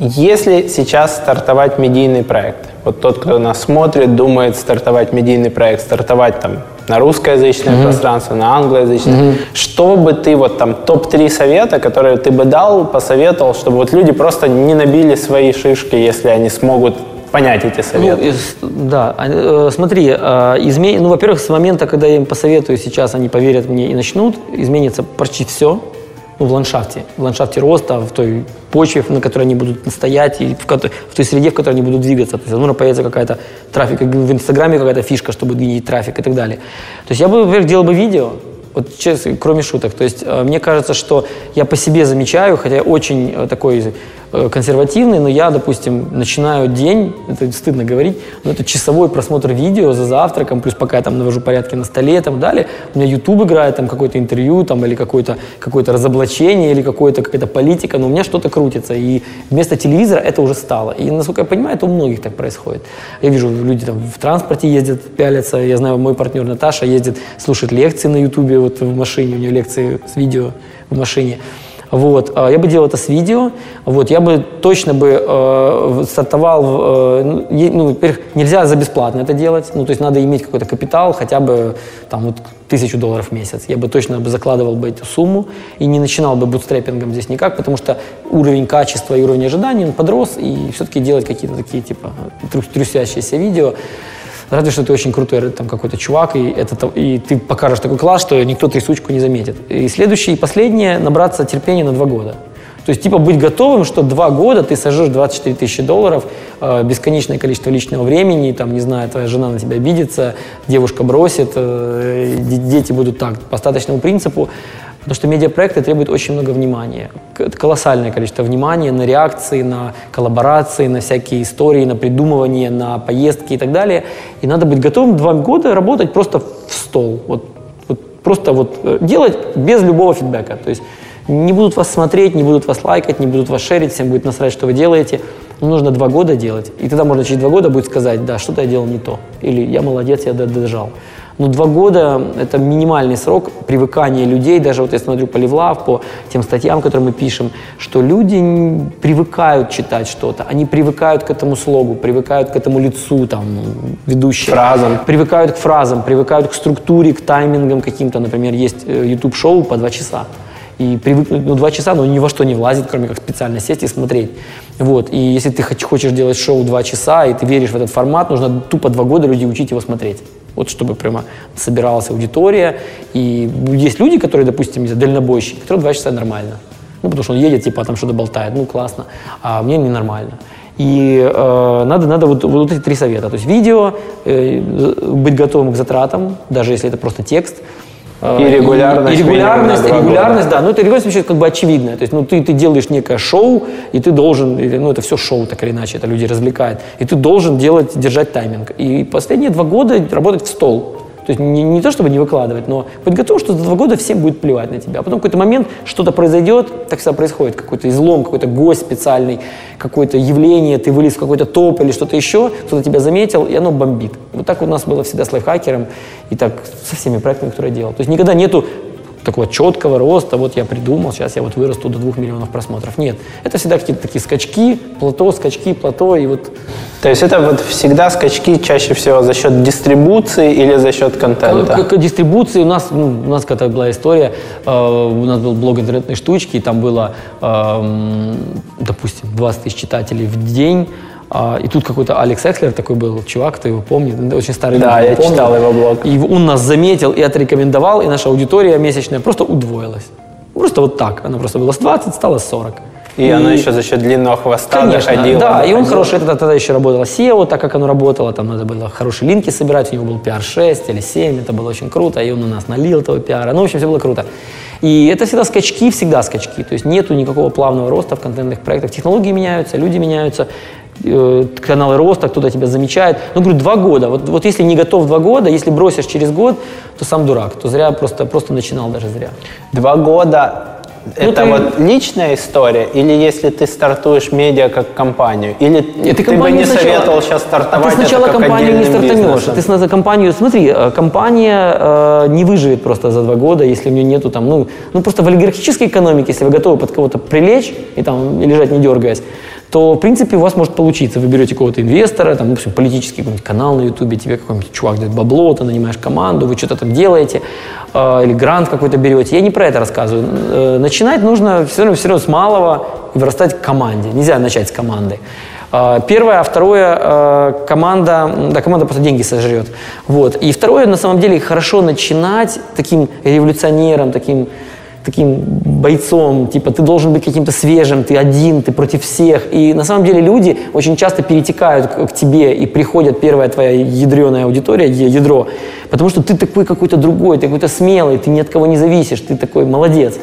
Если сейчас стартовать медийный проект, вот тот, кто нас смотрит, думает стартовать медийный проект, стартовать там на русскоязычное mm-hmm. пространство, на англоязычное. Mm-hmm. Что бы ты вот там топ-3 совета, которые ты бы дал, посоветовал, чтобы вот люди просто не набили свои шишки, если они смогут понять эти советы? Ну, да, э, смотри, э, изме... ну, во-первых, с момента, когда я им посоветую сейчас, они поверят мне и начнут, изменится почти все ну, в ландшафте, в ландшафте роста, в той почве, на которой они будут стоять, и в, в той среде, в которой они будут двигаться. То есть, возможно, появится какая-то трафик, в Инстаграме какая-то фишка, чтобы двигать трафик и так далее. То есть я бы, во-первых, делал бы видео, вот честно, кроме шуток. То есть э, мне кажется, что я по себе замечаю, хотя я очень э, такой консервативный, но я, допустим, начинаю день, это стыдно говорить, но это часовой просмотр видео за завтраком, плюс пока я там навожу порядки на столе и так далее. У меня YouTube играет, там какое-то интервью, там, или какое-то какое разоблачение, или какое-то какая-то политика, но у меня что-то крутится. И вместо телевизора это уже стало. И, насколько я понимаю, это у многих так происходит. Я вижу, люди там в транспорте ездят, пялятся. Я знаю, мой партнер Наташа ездит, слушает лекции на YouTube вот в машине, у нее лекции с видео в машине. Вот. А я бы делал это с видео. Вот. Я бы точно бы э, стартовал... Э, ну, ну, во-первых, нельзя за бесплатно это делать. Ну, то есть надо иметь какой-то капитал, хотя бы там, вот, тысячу долларов в месяц. Я бы точно бы закладывал бы эту сумму и не начинал бы бутстрепингом здесь никак, потому что уровень качества и уровень ожиданий, он подрос, и все-таки делать какие-то такие, типа, трясящиеся видео, Разве что ты очень крутой там какой-то чувак, и, это, и ты покажешь такой класс, что никто трясучку не заметит. И следующее и последнее – набраться терпения на два года. То есть, типа, быть готовым, что два года ты сожжешь 24 тысячи долларов, э, бесконечное количество личного времени, там, не знаю, твоя жена на тебя обидится, девушка бросит, э, дети будут так, по остаточному принципу. Потому что медиапроекты требуют очень много внимания. Колоссальное количество внимания на реакции, на коллаборации, на всякие истории, на придумывание, на поездки и так далее. И надо быть готовым два года работать просто в стол. Вот, вот просто вот э, делать без любого фидбэка. То есть не будут вас смотреть, не будут вас лайкать, не будут вас шерить, всем будет насрать, что вы делаете. Но нужно два года делать. И тогда можно через два года будет сказать, да, что-то я делал не то. Или я молодец, я дожал. Но два года – это минимальный срок привыкания людей. Даже вот я смотрю по Левлав, по тем статьям, которые мы пишем, что люди привыкают читать что-то. Они привыкают к этому слогу, привыкают к этому лицу там, ведущего. Фразам. Привыкают к фразам, привыкают к структуре, к таймингам каким-то. Например, есть YouTube-шоу э, по два часа и привыкнуть, ну, два часа, но ни во что не влазит, кроме как специально сесть и смотреть. Вот, и если ты хочешь делать шоу два часа, и ты веришь в этот формат, нужно тупо два года людей учить его смотреть вот чтобы прямо собиралась аудитория. И есть люди, которые, допустим, дальнобойщики, которые два часа нормально. Ну, потому что он едет, типа, там что-то болтает, ну, классно, а мне ненормально. И э, надо, надо вот, вот эти три совета. То есть видео, э, быть готовым к затратам, даже если это просто текст – и регулярность. И, и регулярность, регулярность, да. Но это регулярность вообще как бы очевидная. То есть, ну, ты, ты делаешь некое шоу, и ты должен, или, ну, это все шоу, так или иначе, это люди развлекает. И ты должен делать, держать тайминг. И последние два года работать в стол. То есть не, не то, чтобы не выкладывать, но быть что за два года всем будет плевать на тебя. А потом в какой-то момент что-то произойдет, так всегда происходит, какой-то излом, какой-то гость специальный, какое-то явление, ты вылез в какой-то топ или что-то еще, кто-то тебя заметил, и оно бомбит. Вот так у нас было всегда с лайфхакером и так со всеми проектами, которые я делал. То есть никогда нету такого четкого роста, вот я придумал, сейчас я вот вырасту до двух миллионов просмотров. Нет, это всегда какие-то такие скачки, плато, скачки, плато, и вот... То есть это вот всегда скачки чаще всего за счет дистрибуции или за счет контента? К, к дистрибуции у нас, ну, у нас какая-то была история, э, у нас был блог интернетной штучки, и там было, э, допустим, 20 тысяч читателей в день, а, и тут какой-то Алекс Экслер такой был, чувак, кто его помнит, очень старый. Да, я помню. читал его блог. И он нас заметил и отрекомендовал, и наша аудитория месячная просто удвоилась. Просто вот так. Она просто была с 20, стала с 40. И, оно еще за счет длинного хвоста Конечно, доходило. да, и он хороший, тогда, тогда еще работало SEO, так как оно работало, там надо было хорошие линки собирать, у него был пиар 6 или 7, это было очень круто, и он у нас налил этого пиара, ну, в общем, все было круто. И это всегда скачки, всегда скачки, то есть нету никакого плавного роста в контентных проектах, технологии меняются, люди меняются, каналы роста, кто-то тебя замечает. Ну, говорю, два года. Вот, вот если не готов два года, если бросишь через год, то сам дурак, то зря просто, просто начинал даже зря. Два года Ну, это ты- вот личная история, или если ты стартуешь медиа как компанию, или И ты, бы компанию не сначала- советовал сейчас А стартовать ты сначала это компанию не стартанешь. бизнесом? Ты сначала компанию, смотри, э, компания э, не выживет просто за два года, если у нее нету там, ну, ну просто в олигархической экономике, если вы готовы под кого-то прилечь и там лежать не дергаясь, то, в принципе, у вас может получиться. Вы берете какого-то инвестора, там, допустим, политический какой-нибудь канал на Ютубе, тебе какой-нибудь чувак дает бабло, ты нанимаешь команду, вы что-то там делаете, э, или грант какой-то берете. Я не про это рассказываю. Э, начинать нужно все равно, все равно с малого и вырастать к команде. Нельзя начать с команды. А, Первое, а второе, э, команда, да, команда просто деньги сожрет. Вот. И второе, на самом деле, хорошо начинать таким революционером, таким, таким бойцом, типа ты должен быть каким-то свежим, ты один, ты против всех. И на самом деле люди очень часто перетекают к, к тебе и приходят первая твоя ядреная аудитория, ядро, потому что ты такой какой-то другой, ты какой-то смелый, ты ни от кого не зависишь, ты такой молодец.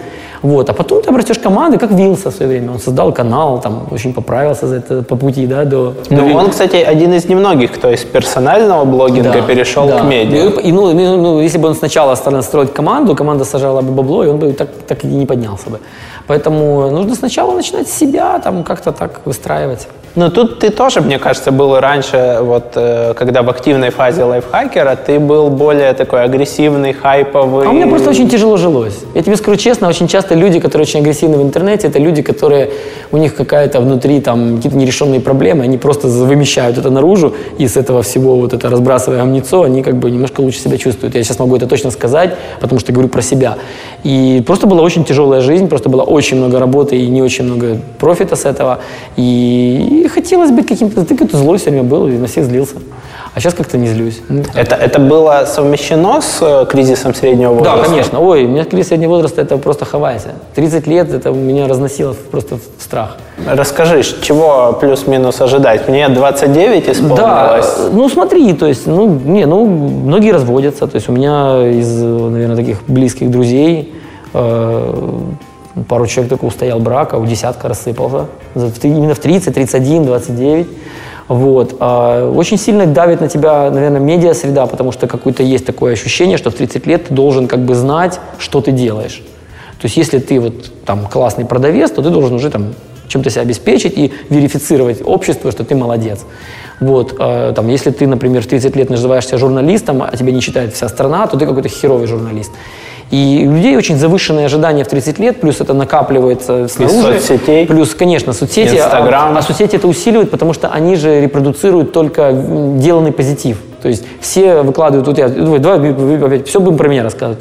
Вот. А потом ты обрастешь команды, как Вилса в свое время. Он создал канал, там очень поправился за это по пути, да, до... до Ну, Вил- он, кстати, один из немногих, кто из персонального блогинга Да, перешел да. к медиа. И, и, ну, ну, ну, если бы он сначала стал строить команду, команда сажала бы бабло, и он бы так, так и не поднялся бы. Поэтому нужно сначала начинать с себя, там как-то так выстраивать. Ну, тут ты тоже, мне кажется, был раньше, вот, э, когда в активной фазе лайфхакера, ты был более такой агрессивный, хайповый. А меня просто очень тяжело жилось. Я тебе скажу честно, очень часто люди, которые очень агрессивны в интернете, это люди, которые у них какая-то внутри там какие-то нерешенные проблемы, они просто вымещают это наружу, и с этого всего вот это разбрасывая гамнецо, они как бы немножко лучше себя чувствуют. Я сейчас могу это точно сказать, потому что говорю про себя. И просто была очень тяжелая жизнь, просто было очень много работы и не очень много профита с этого. И, и хотелось быть каким-то... Ты какой-то злой все время был, и на всех злился. А сейчас как-то не злюсь. Ну, Это, это было совмещено с э, кризисом среднего возраста? да, конечно. Ой, у меня кризис среднего возраста, это просто хавайся. 30 лет, это меня разносило просто в страх. Расскажи, чего плюс-минус ожидать? Мне 29 Да, исполнилось. ну смотри, то есть, ну, не, ну, многие разводятся. То есть у меня из, наверное, таких близких друзей э, пару человек только устоял брак, а у десятка рассыпался. Именно в 30, 31, 29. Вот. А очень сильно давит на тебя, наверное, медиа-среда, потому что какое-то есть такое ощущение, что в 30 лет ты должен как бы знать, что ты делаешь. То есть если ты вот там классный продавец, то ты должен уже там чем-то себя обеспечить и верифицировать общество, что ты молодец. Вот, э, там, если ты, например, в 30 лет называешь себя журналистом, а тебя не читает вся страна, то ты какой-то херовый журналист. И у людей очень завышенные ожидания в 30 лет, плюс это накапливается снаружи. соцсетей. Плюс, конечно, соцсети. а- Инстаграм. А, соцсети это усиливают, потому что они же репродуцируют только деланный позитив. То есть все выкладывают, вот я, давай, давай, все будем про меня рассказывать.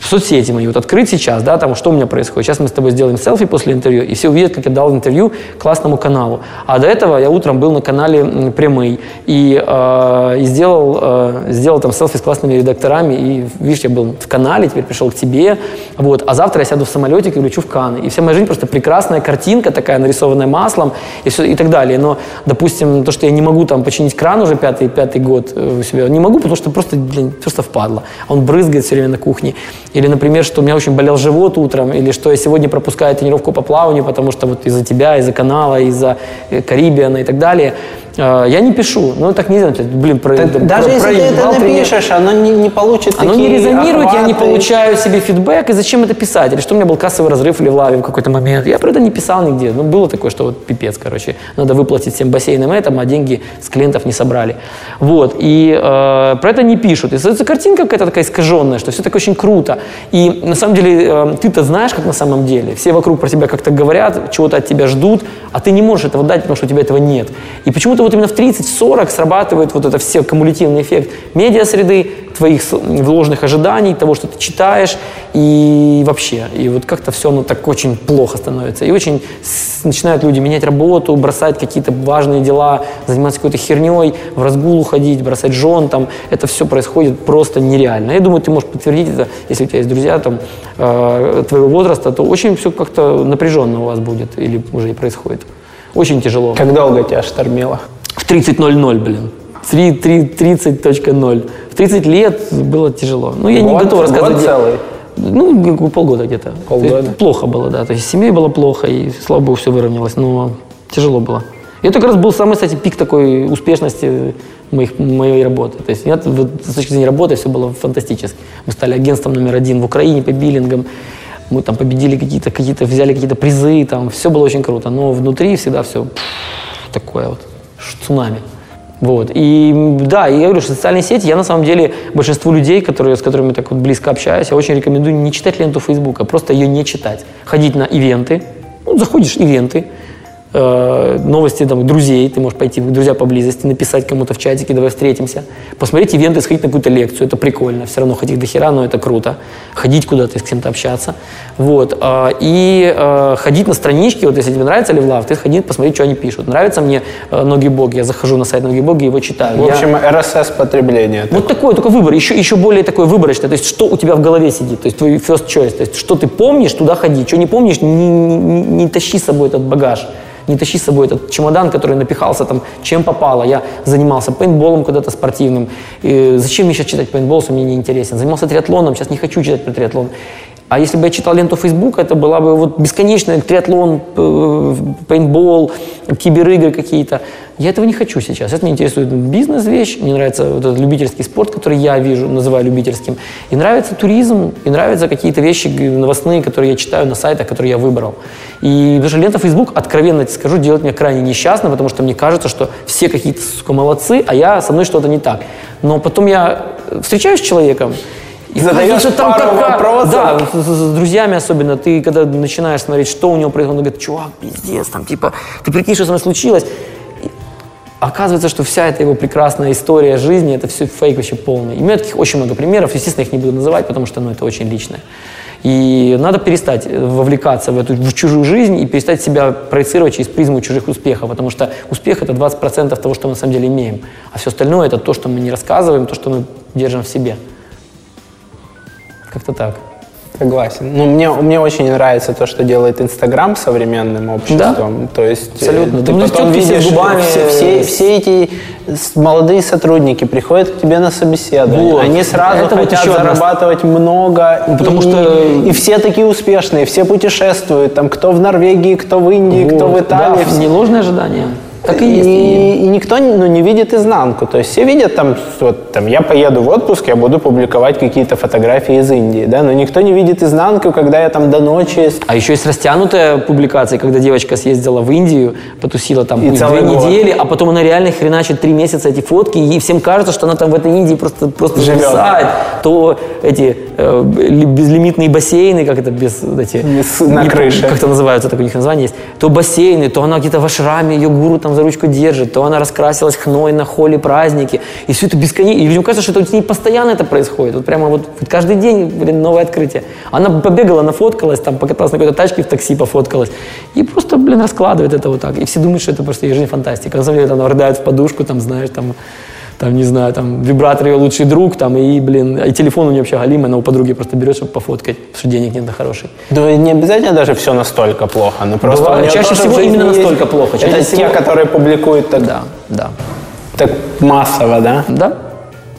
Соцсети мои, вот открыть сейчас, да, там, что у меня происходит. Сейчас мы с тобой сделаем селфи после интервью, и все увидят, как я дал интервью классному каналу. А до этого я утром был на канале Прямый и, э, и сделал, э, сделал там селфи с классными редакторами, и, видишь, я был в канале, теперь пришел к тебе, вот, а завтра я сяду в самолетик и улечу в Канны. И вся моя жизнь просто прекрасная картинка такая, нарисованная маслом, и, все, и так далее. Но, допустим, то, что я не могу там починить кран уже пятый, пятый год э, у себя, не могу, потому что просто, блин, просто впадло. Он брызгает все время на кухне. Или, например, что у меня очень болел живот утром, или что я сегодня пропускаю тренировку по плаванию, потому что вот из-за тебя, из-за канала, из-за э, Карибиана и так далее. Э, Я не пишу. Ну, так нельзя. То есть, Блин, про, Так про- даже если ты это напишешь, оно не, не получит оно не резонирует, я не охваты. получаю себе фидбэк, и зачем это писать? Или что у меня был кассовый разрыв или в лаве в какой-то момент. Я про это не писал нигде. Ну, было такое, что вот пипец, короче. Надо выплатить всем бассейнам этом, а деньги с клиентов не собрали. Вот. И э, про это не пишут. И создается картинка какая-то такая искаженная, что все так очень круто. И на самом деле э, ты-то знаешь, как на самом деле. Все вокруг про тебя как-то говорят, чего-то от тебя ждут, а ты не можешь этого дать, потому что у тебя этого нет. И почему-то где-то вот именно в 30-40 срабатывает вот это все кумулятивный эффект медиа-среды, твоих вложенных ожиданий, того, что ты читаешь, и вообще. И вот как-то все оно так очень плохо становится. И очень начинают люди менять работу, бросать какие-то важные дела, заниматься какой-то херней, в разгул уходить, бросать жен, там. Это все происходит просто нереально. Я думаю, ты можешь подтвердить это, если у тебя есть друзья там, э, твоего возраста, то очень все как-то напряженно у вас будет или уже и происходит. Очень тяжело. Как долго тебя штормило? В 30.00, блин. 30.0. В 30 лет было тяжело. Ну, я год, не готов рассказывать. Год целый? Ну, полгода где-то. Полгода. плохо было, да. То есть семье было плохо, и, слава богу, все выровнялось, но тяжело было. И это как раз был самый, кстати, пик такой успешности моих, моей работы. То есть нет, с точки зрения работы все было фантастически. Мы стали агентством номер один в Украине по биллингам. Мы там победили какие-то, какие-то взяли какие-то призы, там все было очень круто. Но внутри всегда все такое вот цунами. Вот. И да, я говорю, что социальные сети, я на самом деле большинству людей, которые, с которыми так вот близко общаюсь, я очень рекомендую не читать ленту Фейсбука, просто ее не читать. Ходить на ивенты, ну, заходишь ивенты, э, новости там, друзей, ты можешь пойти, друзья поблизости, написать кому-то в чатике, давай встретимся, посмотреть ивенты, сходить на какую-то лекцию, это прикольно, все равно ходить до хера, но это круто, ходить куда-то, с кем-то общаться, вот, э, и э, ходить на странички, вот если тебе нравится Левлав, ты сходи посмотреть, что они пишут, нравится мне э, Ноги Бог, я захожу на сайт Ноги Бога и его читаю. В общем, я... RSS потребление. Вот такой только выбор, еще, еще более такой выборочный, то есть что у тебя в голове сидит, то есть твой first choice, то есть что ты помнишь, туда ходи, что не помнишь, не, не, не, не тащи с собой этот багаж не тащи с собой этот чемодан, который напихался там, чем попало. Я занимался пейнтболом когда-то спортивным. И зачем мне сейчас читать пейнтбол, если мне не интересен? Занимался триатлоном, сейчас не хочу читать про триатлон. А если бы я читал ленту Фейсбука, это была бы вот бесконечная триатлон, пейнтбол, киберигры какие-то. Я этого не хочу сейчас. Это мне интересует бизнес-вещь, мне нравится вот этот любительский спорт, который я вижу, называю любительским. И нравится туризм, и нравятся какие-то вещи новостные, которые я читаю на сайтах, которые я выбрал. И даже лента Facebook, откровенно тебе скажу, делает меня крайне несчастным, потому что мне кажется, что все какие-то, сука, молодцы, а я, со мной что-то не так. Но потом я встречаюсь с человеком, и задаешь там пару какая... вопросов. Да, с, с, с друзьями особенно. Ты когда начинаешь смотреть, что у него происходит, он говорит, чувак, пиздец, там типа, ты прикинь, что со мной случилось. И оказывается, что вся эта его прекрасная история жизни, это все фейк вообще полный. И у меня таких очень много примеров, естественно, их не буду называть, потому что ну, это очень личное. И надо перестать вовлекаться в эту в чужую жизнь и перестать себя проецировать через призму чужих успехов, потому что успех это 20% того, что мы на самом деле имеем, а все остальное это то, что мы не рассказываем, то, что мы держим в себе. Как-то так. Согласен. Ну, мне, мне очень нравится то, что делает Инстаграм современным обществом. Да? То есть Абсолютно. ты, ты потом видишь губами... все, все, все эти молодые сотрудники приходят к тебе на собеседование. Вот. Они сразу Это хотят вот зарабатывать одна... много. Ну, потому и, что... И все такие успешные, все путешествуют. Там кто в Норвегии, кто в Индии, вот. кто в Италии. Да, все... не ложные ожидания. Так и, есть. И, и никто ну, не видит изнанку. То есть все видят там, вот, там, я поеду в отпуск, я буду публиковать какие-то фотографии из Индии, да, но никто не видит изнанку, когда я там до ночи... А еще есть растянутая публикация, когда девочка съездила в Индию, потусила там и две год. недели, а потом она реально хреначит три месяца эти фотки, и всем кажется, что она там в этой Индии просто, просто Живет. зависает. То эти э, безлимитные бассейны, как это без... Эти, на крыше. Как это называется, так у них название есть. То бассейны, то она где-то в ашраме, ее гуру там там за ручку держит, то она раскрасилась хной на холле праздники. И все это бесконечно. И людям кажется, что это с ней постоянно это происходит. Вот прямо вот каждый день, блин, новое открытие. Она побегала, нафоткалась, там покаталась на какой-то тачке в такси, пофоткалась. И просто, блин, раскладывает это вот так. И все думают, что это просто ее жизнь фантастика. На самом деле, она рыдает в подушку, там, знаешь, там, там, не знаю, там, вибратор ее лучший друг, там, и, блин, и телефон у нее вообще галимый, она у подруги просто берет, чтобы пофоткать, потому что денег нет на хороший. Да не обязательно даже все настолько плохо, но просто Бывает, чаще всего именно настолько плохо. Чаще Это всего... те, которые публикуют так, да, да. так массово, да? Да.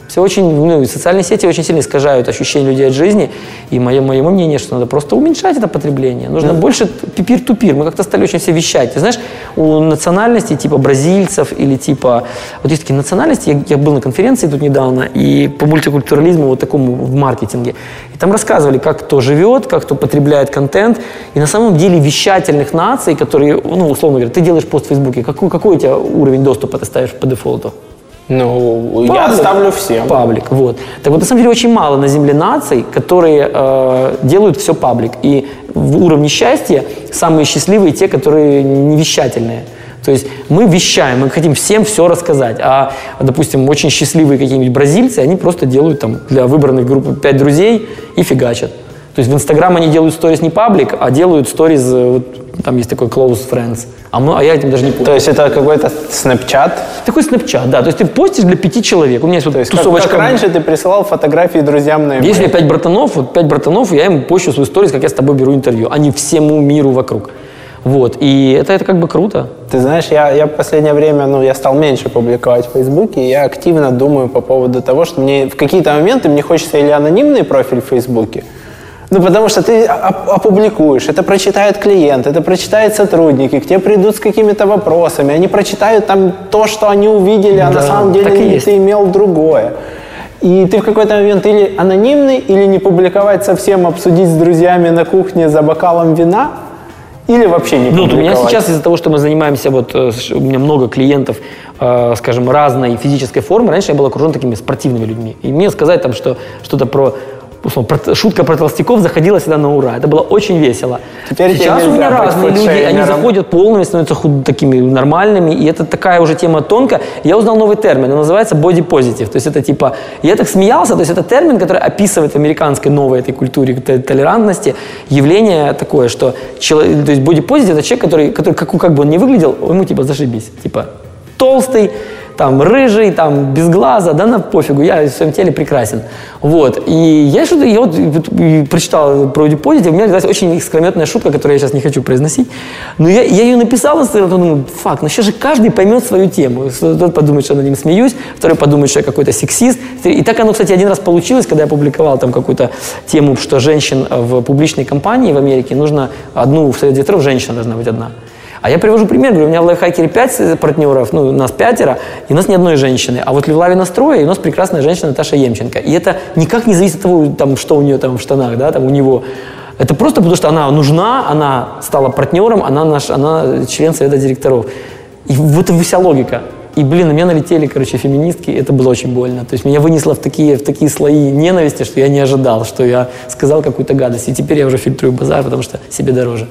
Все очень, ну, социальные сети очень сильно искажают ощущение людей от жизни. И мое, мое мнение, что надо просто уменьшать это потребление. Нужно да. больше пипир-тупир. Мы как-то стали очень все вещать. Ты знаешь, у национальностей типа бразильцев или типа... Вот есть такие национальности. Я, я был на конференции тут недавно и по мультикультурализму вот такому в маркетинге. И там рассказывали, как кто живет, как кто потребляет контент. И на самом деле вещательных наций, которые, ну, условно говоря, ты делаешь пост в Фейсбуке, какой, какой у тебя уровень доступа ты ставишь по дефолту? Ну, Паблик. я ставлю всем. Паблик, вот. Так вот, на самом деле, очень мало на Земле наций, которые э, делают все паблик. И в уровне счастья самые счастливые те, которые не вещательные. То есть мы вещаем, мы хотим всем все рассказать. А, допустим, очень счастливые какие-нибудь бразильцы, они просто делают там для выбранных групп 5 друзей и фигачат. То есть в Инстаграм они делают сторис не паблик, а делают сторис, э, вот, там есть такой close friends. А, мы, а я этим даже не пользуюсь. То есть это какой-то Snapchat? Такой снапчат, да. То есть ты постишь для пяти человек. У меня есть вот То есть как, тусовочка. как раньше ты присылал фотографии друзьям на Если e пять братанов, вот пять братанов, я им пощу свою сторис, как я с тобой беру интервью, а не всему миру вокруг. Вот. И это, это как бы круто. Ты знаешь, я, я в последнее время, ну, я стал меньше публиковать в Фейсбуке, и я активно думаю по поводу того, что мне в какие-то моменты мне хочется или анонимный профиль в Фейсбуке, ну, потому что ты оп- опубликуешь, это прочитает клиент, это прочитают сотрудники, к тебе придут с какими-то вопросами, они прочитают там то, что они увидели, а на Да, самом деле ты имел другое. И ты в какой-то момент или анонимный, или не публиковать совсем, обсудить с друзьями на кухне за бокалом вина, или вообще не Ну, вот у меня публиковать. сейчас из-за того, что мы занимаемся, вот э, у меня много клиентов, э, скажем, разной физической формы. Раньше я был окружен такими спортивными людьми. И мне сказать там, что что-то про условно, шутка про толстяков заходила всегда на ура. Это было очень весело. Теперь Сейчас у меня разные люди, они заходят полными, становятся худ- такими нормальными, и это такая уже тема тонкая. Я узнал новый термин, он называется body positive. То есть это типа, я так смеялся, то есть это термин, который описывает в американской новой этой культуре толерантности явление такое, что человек, то есть body positive это человек, который, который как, как бы он ни выглядел, ему типа зашибись, типа толстый, там рыжий, там без глаза, да на пофигу, я в своем теле прекрасен. Вот. И я что-то, я вот и прочитал про Body Positive, у меня родилась очень искрометная шутка, которую я сейчас не хочу произносить. Но я, я ее написал, и потом думаю, фак, ну сейчас же каждый поймет свою тему. Тот подумает, что я над ним смеюсь, второй подумает, что я какой-то сексист. И так оно, кстати, один раз получилось, когда я публиковал там какую-то тему, что женщин в публичной компании в Америке нужно одну, в совет директоров женщина должна быть одна. А я привожу пример, говорю, у меня в лайфхакере 5 партнеров, ну, нас пятеро, и у нас ни одной женщины. А вот в Лаве настроя, и у нас прекрасная женщина Наташа Емченко. И это никак не зависит от того, там, что у нее там в штанах, да, там у него. Это просто потому, что она нужна, она стала партнером, она, наш, она член совета директоров. И вот и вся логика. И, блин, на меня налетели, короче, феминистки, это было очень больно. То есть меня вынесло в такие, в такие слои ненависти, что я не ожидал, что я сказал какую-то гадость. И теперь я уже фильтрую базар, потому что себе дороже.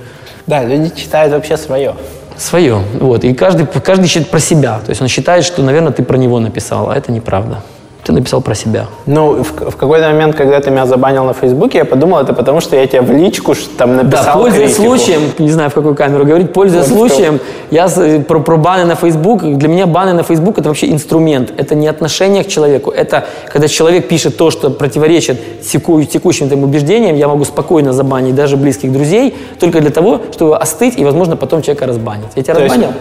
Да, люди читают вообще свое. Свое. Вот. И каждый, каждый считает про себя. То есть он считает, что, наверное, ты про него написал, а это неправда. Ты написал про себя. Ну, в, в какой-то момент, когда ты меня забанил на Фейсбуке, я подумал, это потому, что я тебе в личку там написал Да, пользуясь критику. случаем, не знаю, в какую камеру говорить, пользуясь Вот случаем, я про, про баны на Facebook, для меня баны на Facebook это вообще инструмент, это не отношение к человеку, это когда человек пишет то, что противоречит теку- текущим там убеждениям, я могу спокойно забанить даже близких друзей, только для того, чтобы остыть и, возможно, потом человека разбанить. Я тебя То есть, разбанил?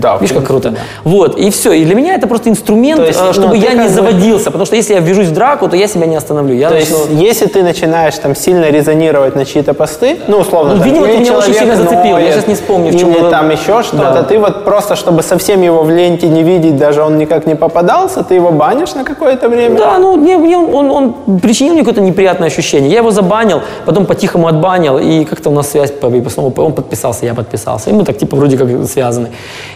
да, в Видишь, как круто. Вот, и все. И для меня это просто инструмент, есть, э, ну, чтобы я не бы- заводился, потому что если я ввяжусь в драку, то я себя не остановлю. Я То есть, начну- если ты начинаешь там сильно резонировать на чьи-то посты, ну, условно, Ну, видимо, ты меня очень человек сильно зацепил, я сейчас не вспомню, в чем или там еще что-то, Да. ты вот просто, чтобы совсем его в ленте не видеть, даже он никак не попадался, ты его банишь на какое-то время? Да, ну мне, мне он, он причинил мне какое-то неприятное ощущение. Я его забанил, потом по-тихому отбанил, и как-то у нас связь, по- и снова он подписался, я подписался. И мы так типа вроде как связаны.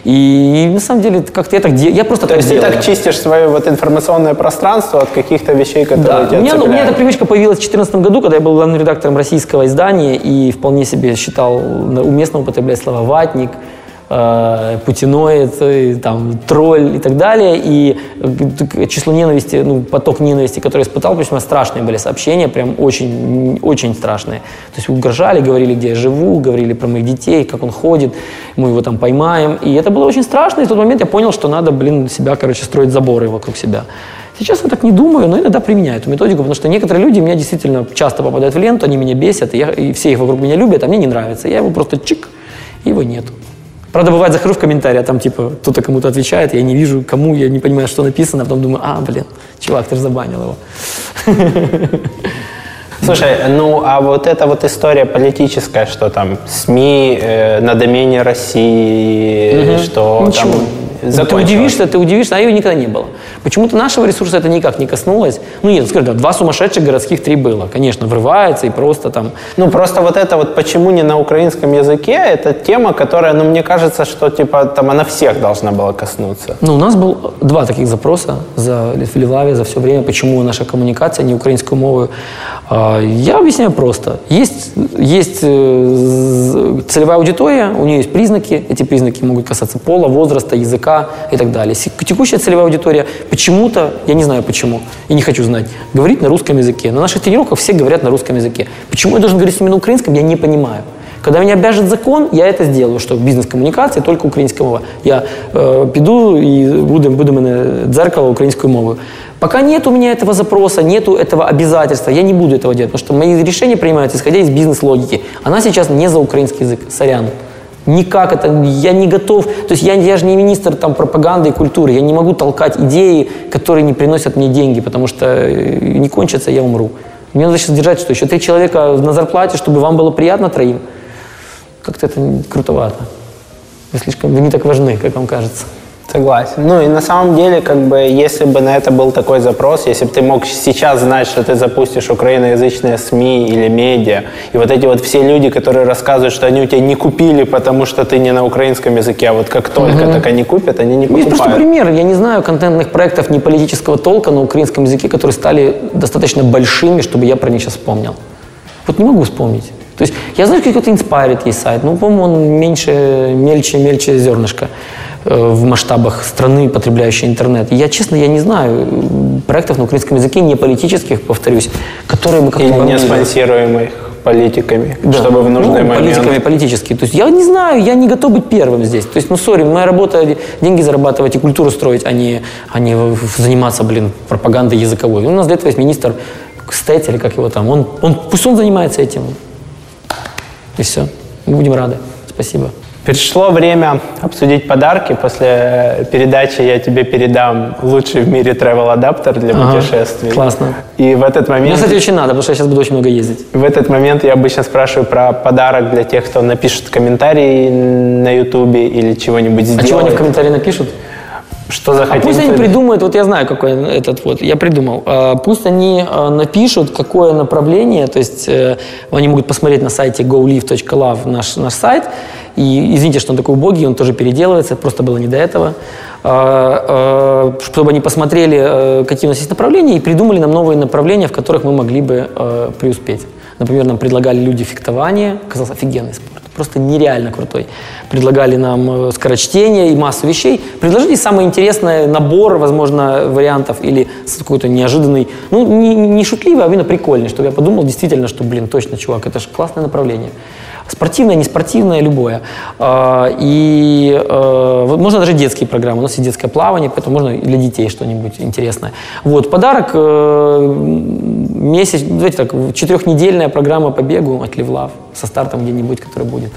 И, на самом деле как-то я так де- я просто То так есть ты делаю. так чистишь свое вот информационное пространство от каких-то вещей, которые Да, тебя у меня, ну, у меня эта привычка появилась в 2014 году, когда я был главным редактором российского издания и вполне себе считал уместно употреблять слова «ватник», э, путиноид, э, там, тролль и так далее. И э, число ненависти, ну, поток ненависти, который испытал, причем страшные были сообщения, прям очень, очень страшные. То есть угрожали, говорили, где я живу, говорили про моих детей, как он ходит, мы его там поймаем. И это было очень страшно, и в тот момент я понял, что надо, блин, себя, короче, строить заборы вокруг себя. Сейчас я так не думаю, но иногда применяю эту методику, потому что некоторые люди меня действительно часто попадают в ленту, они меня бесят, и, я, и все их вокруг меня любят, а мне не нравится. Я его просто чик, и его нету. Правда, бывает, захожу в комментарии, а там типа кто-то кому-то отвечает, я не вижу, кому, я не понимаю, что написано, а потом думаю, а, блин, чувак, ты же забанил его. Слушай, ну а вот эта вот история политическая, что там СМИ э, на домене России, что Ничего. там закончилась. Ты удивишься, ты удивишься, а ее никогда не было. Почему-то нашего ресурса это никак не коснулось. Ну нет, скажи, да, два сумасшедших городских три было. Конечно, врывается и просто там... Ну, просто вот это вот почему не на украинском языке, это тема, которая, ну, мне кажется, что, типа, там она всех должна была коснуться. Ну, у нас был два таких запроса за в Львове за все время, почему наша коммуникация не украинскую мову. А, Я объясняю просто. Есть, есть э, целевая аудитория, у нее есть признаки, эти признаки могут касаться пола, возраста, языка и так далее. Се- Текущая целевая аудитория почему-то, я не знаю почему, и не хочу знать, говорит на русском языке. На наших тренировках все говорят на русском языке. Почему я должен говорить с ними на украинском, я не понимаю. Когда меня обяжет закон, я это сделаю, что бізнес-комунікації тільки українська мова. Я э, піду і буду, буду мене дзеркало українською мовою. Пока нет у меня этого запроса, нету этого обязательства, я не буду этого делать, потому что мои решения принимаются исходя из бизнес-логики. Она сейчас не за украинский язык, сорян. Никак это, я не готов, то есть я, я же не министр там, пропаганды и культуры, я не могу толкать идеи, которые не приносят мне деньги, потому что э, не кончатся, я умру. Мне надо сейчас держать, что еще три человека на зарплате, чтобы вам было приятно троим. Как-то это крутовато. Вы слишком, вы не так важны, как вам кажется. Согласен. Ну и на самом деле, как бы, если бы на это был такой запрос, если бы ты мог сейчас знать, что ты запустишь украиноязычные СМИ или медиа, и вот эти вот все люди, которые рассказывают, что они у тебя не купили, потому что ты не на украинском языке, а вот как только так они купят, они не Есть просто покупают. пример. Я не знаю контентных проектов не политического толка на украинском языке, которые стали достаточно большими, чтобы я про них сейчас вспомнил. Вот не могу вспомнить. То есть я знаю, какой-то Inspired есть сайт, ну, по-моему, он меньше, мельче, мельче зернышко в масштабах страны, потребляющей интернет. Я, честно, я не знаю э, проектов на украинском языке, не политических, повторюсь, которые бы как-то... Или не спонсируемых политиками, Да. чтобы в нужный ну, момент... политиками политические. То есть я не знаю, я не готов быть первым здесь. То есть, ну, сори, моя работа деньги зарабатывать и культуру строить, а не, а не заниматься, блин, пропагандой языковой. У нас для этого есть министр Стець, или как его там. Он, он, пусть он занимается этим. И все. Мы будем рады. Спасибо. Пришло время обсудить подарки. После передачи я тебе передам лучший в мире travel адаптер для Ага, путешествий. классно. И в этот Мне, момент... кстати, очень надо, потому что я сейчас буду очень много ездить. В этот момент я обычно спрашиваю про подарок для тех, кто напишет комментарий на Ютубе или чего-нибудь А сделает. чего они в комментарии напишут? Что А захотим. пусть они придумают, вот я знаю, какой этот вот, я придумал. А, Пусть они а, напишут, какое направление, то есть э, они могут посмотреть на сайте golive.love наш, наш сайт, и извините, что он такой убогий, он тоже переделывается, просто было не до этого, А, а, чтобы они посмотрели, э, какие у нас есть направления, и придумали нам новые направления, в которых мы могли бы э, преуспеть. Например, нам предлагали люди фехтование, казался офигенный спорт просто нереально крутой. Предлагали нам э, скорочтение и массу вещей. Предложили самый интересный набор, возможно, вариантов или какой-то неожиданный, ну, не, не шутливый, а именно прикольный, чтобы я подумал действительно, что, блин, точно, чувак, это же классное направление. Спортивное, не спортивное, любое. А, И э, вот можно даже детские программы. У нас есть детское плавание, поэтому можно для детей что-нибудь интересное. Вот, подарок э, месяц, давайте так, четырехнедельная программа по бегу от Левлав со стартом где-нибудь, который будет.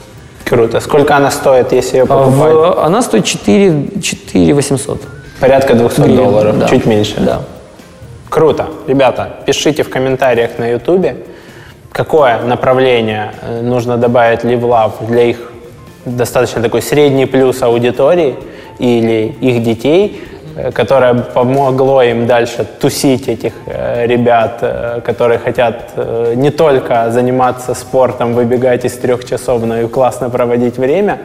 Круто. Сколько она стоит, если ее А покупать? в- она стоит 4, 4 800 Порядка 200 гривен. долларов, Да. чуть меньше. Да. Круто. Ребята, пишите в комментариях на Ютубе, какое направление э, нужно добавить LiveLab для их достаточно такой средний плюс аудитории или их детей, э, которое помогло им дальше тусить этих э, ребят, которые хотят не только заниматься спортом, выбегать из трех часов, но и классно проводить время.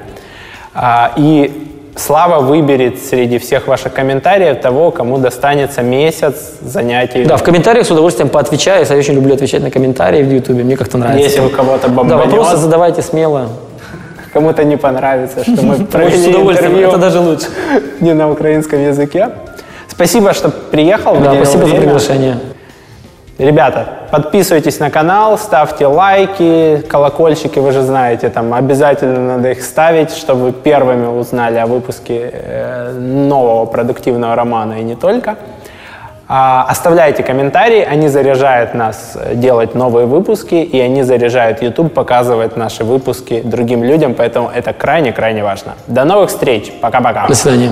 А, И Слава выберет среди всех ваших комментариев того, кому достанется месяц занятий. Да, в комментариях с удовольствием поотвечаю. Я очень люблю отвечать на комментарии в Ютубе. Мне как-то нравится. Если у кого-то Да, бомбанет, вопросы задавайте смело. кому-то не понравится, что мы провели удовольствием. интервью Это даже лучше. не на украинском языке. Спасибо, что приехал. Да, спасибо за приглашение. Ребята, подписывайтесь на канал, ставьте лайки, колокольчики, вы же знаете, там обязательно надо их ставить, чтобы вы первыми узнали о выпуске э, нового продуктивного романа и не только. А, оставляйте комментарии, они заряжают нас э, делать новые выпуски, и они заряжают YouTube показывать наши выпуски другим людям, поэтому это крайне-крайне важно. До новых встреч, пока-пока. До свидания.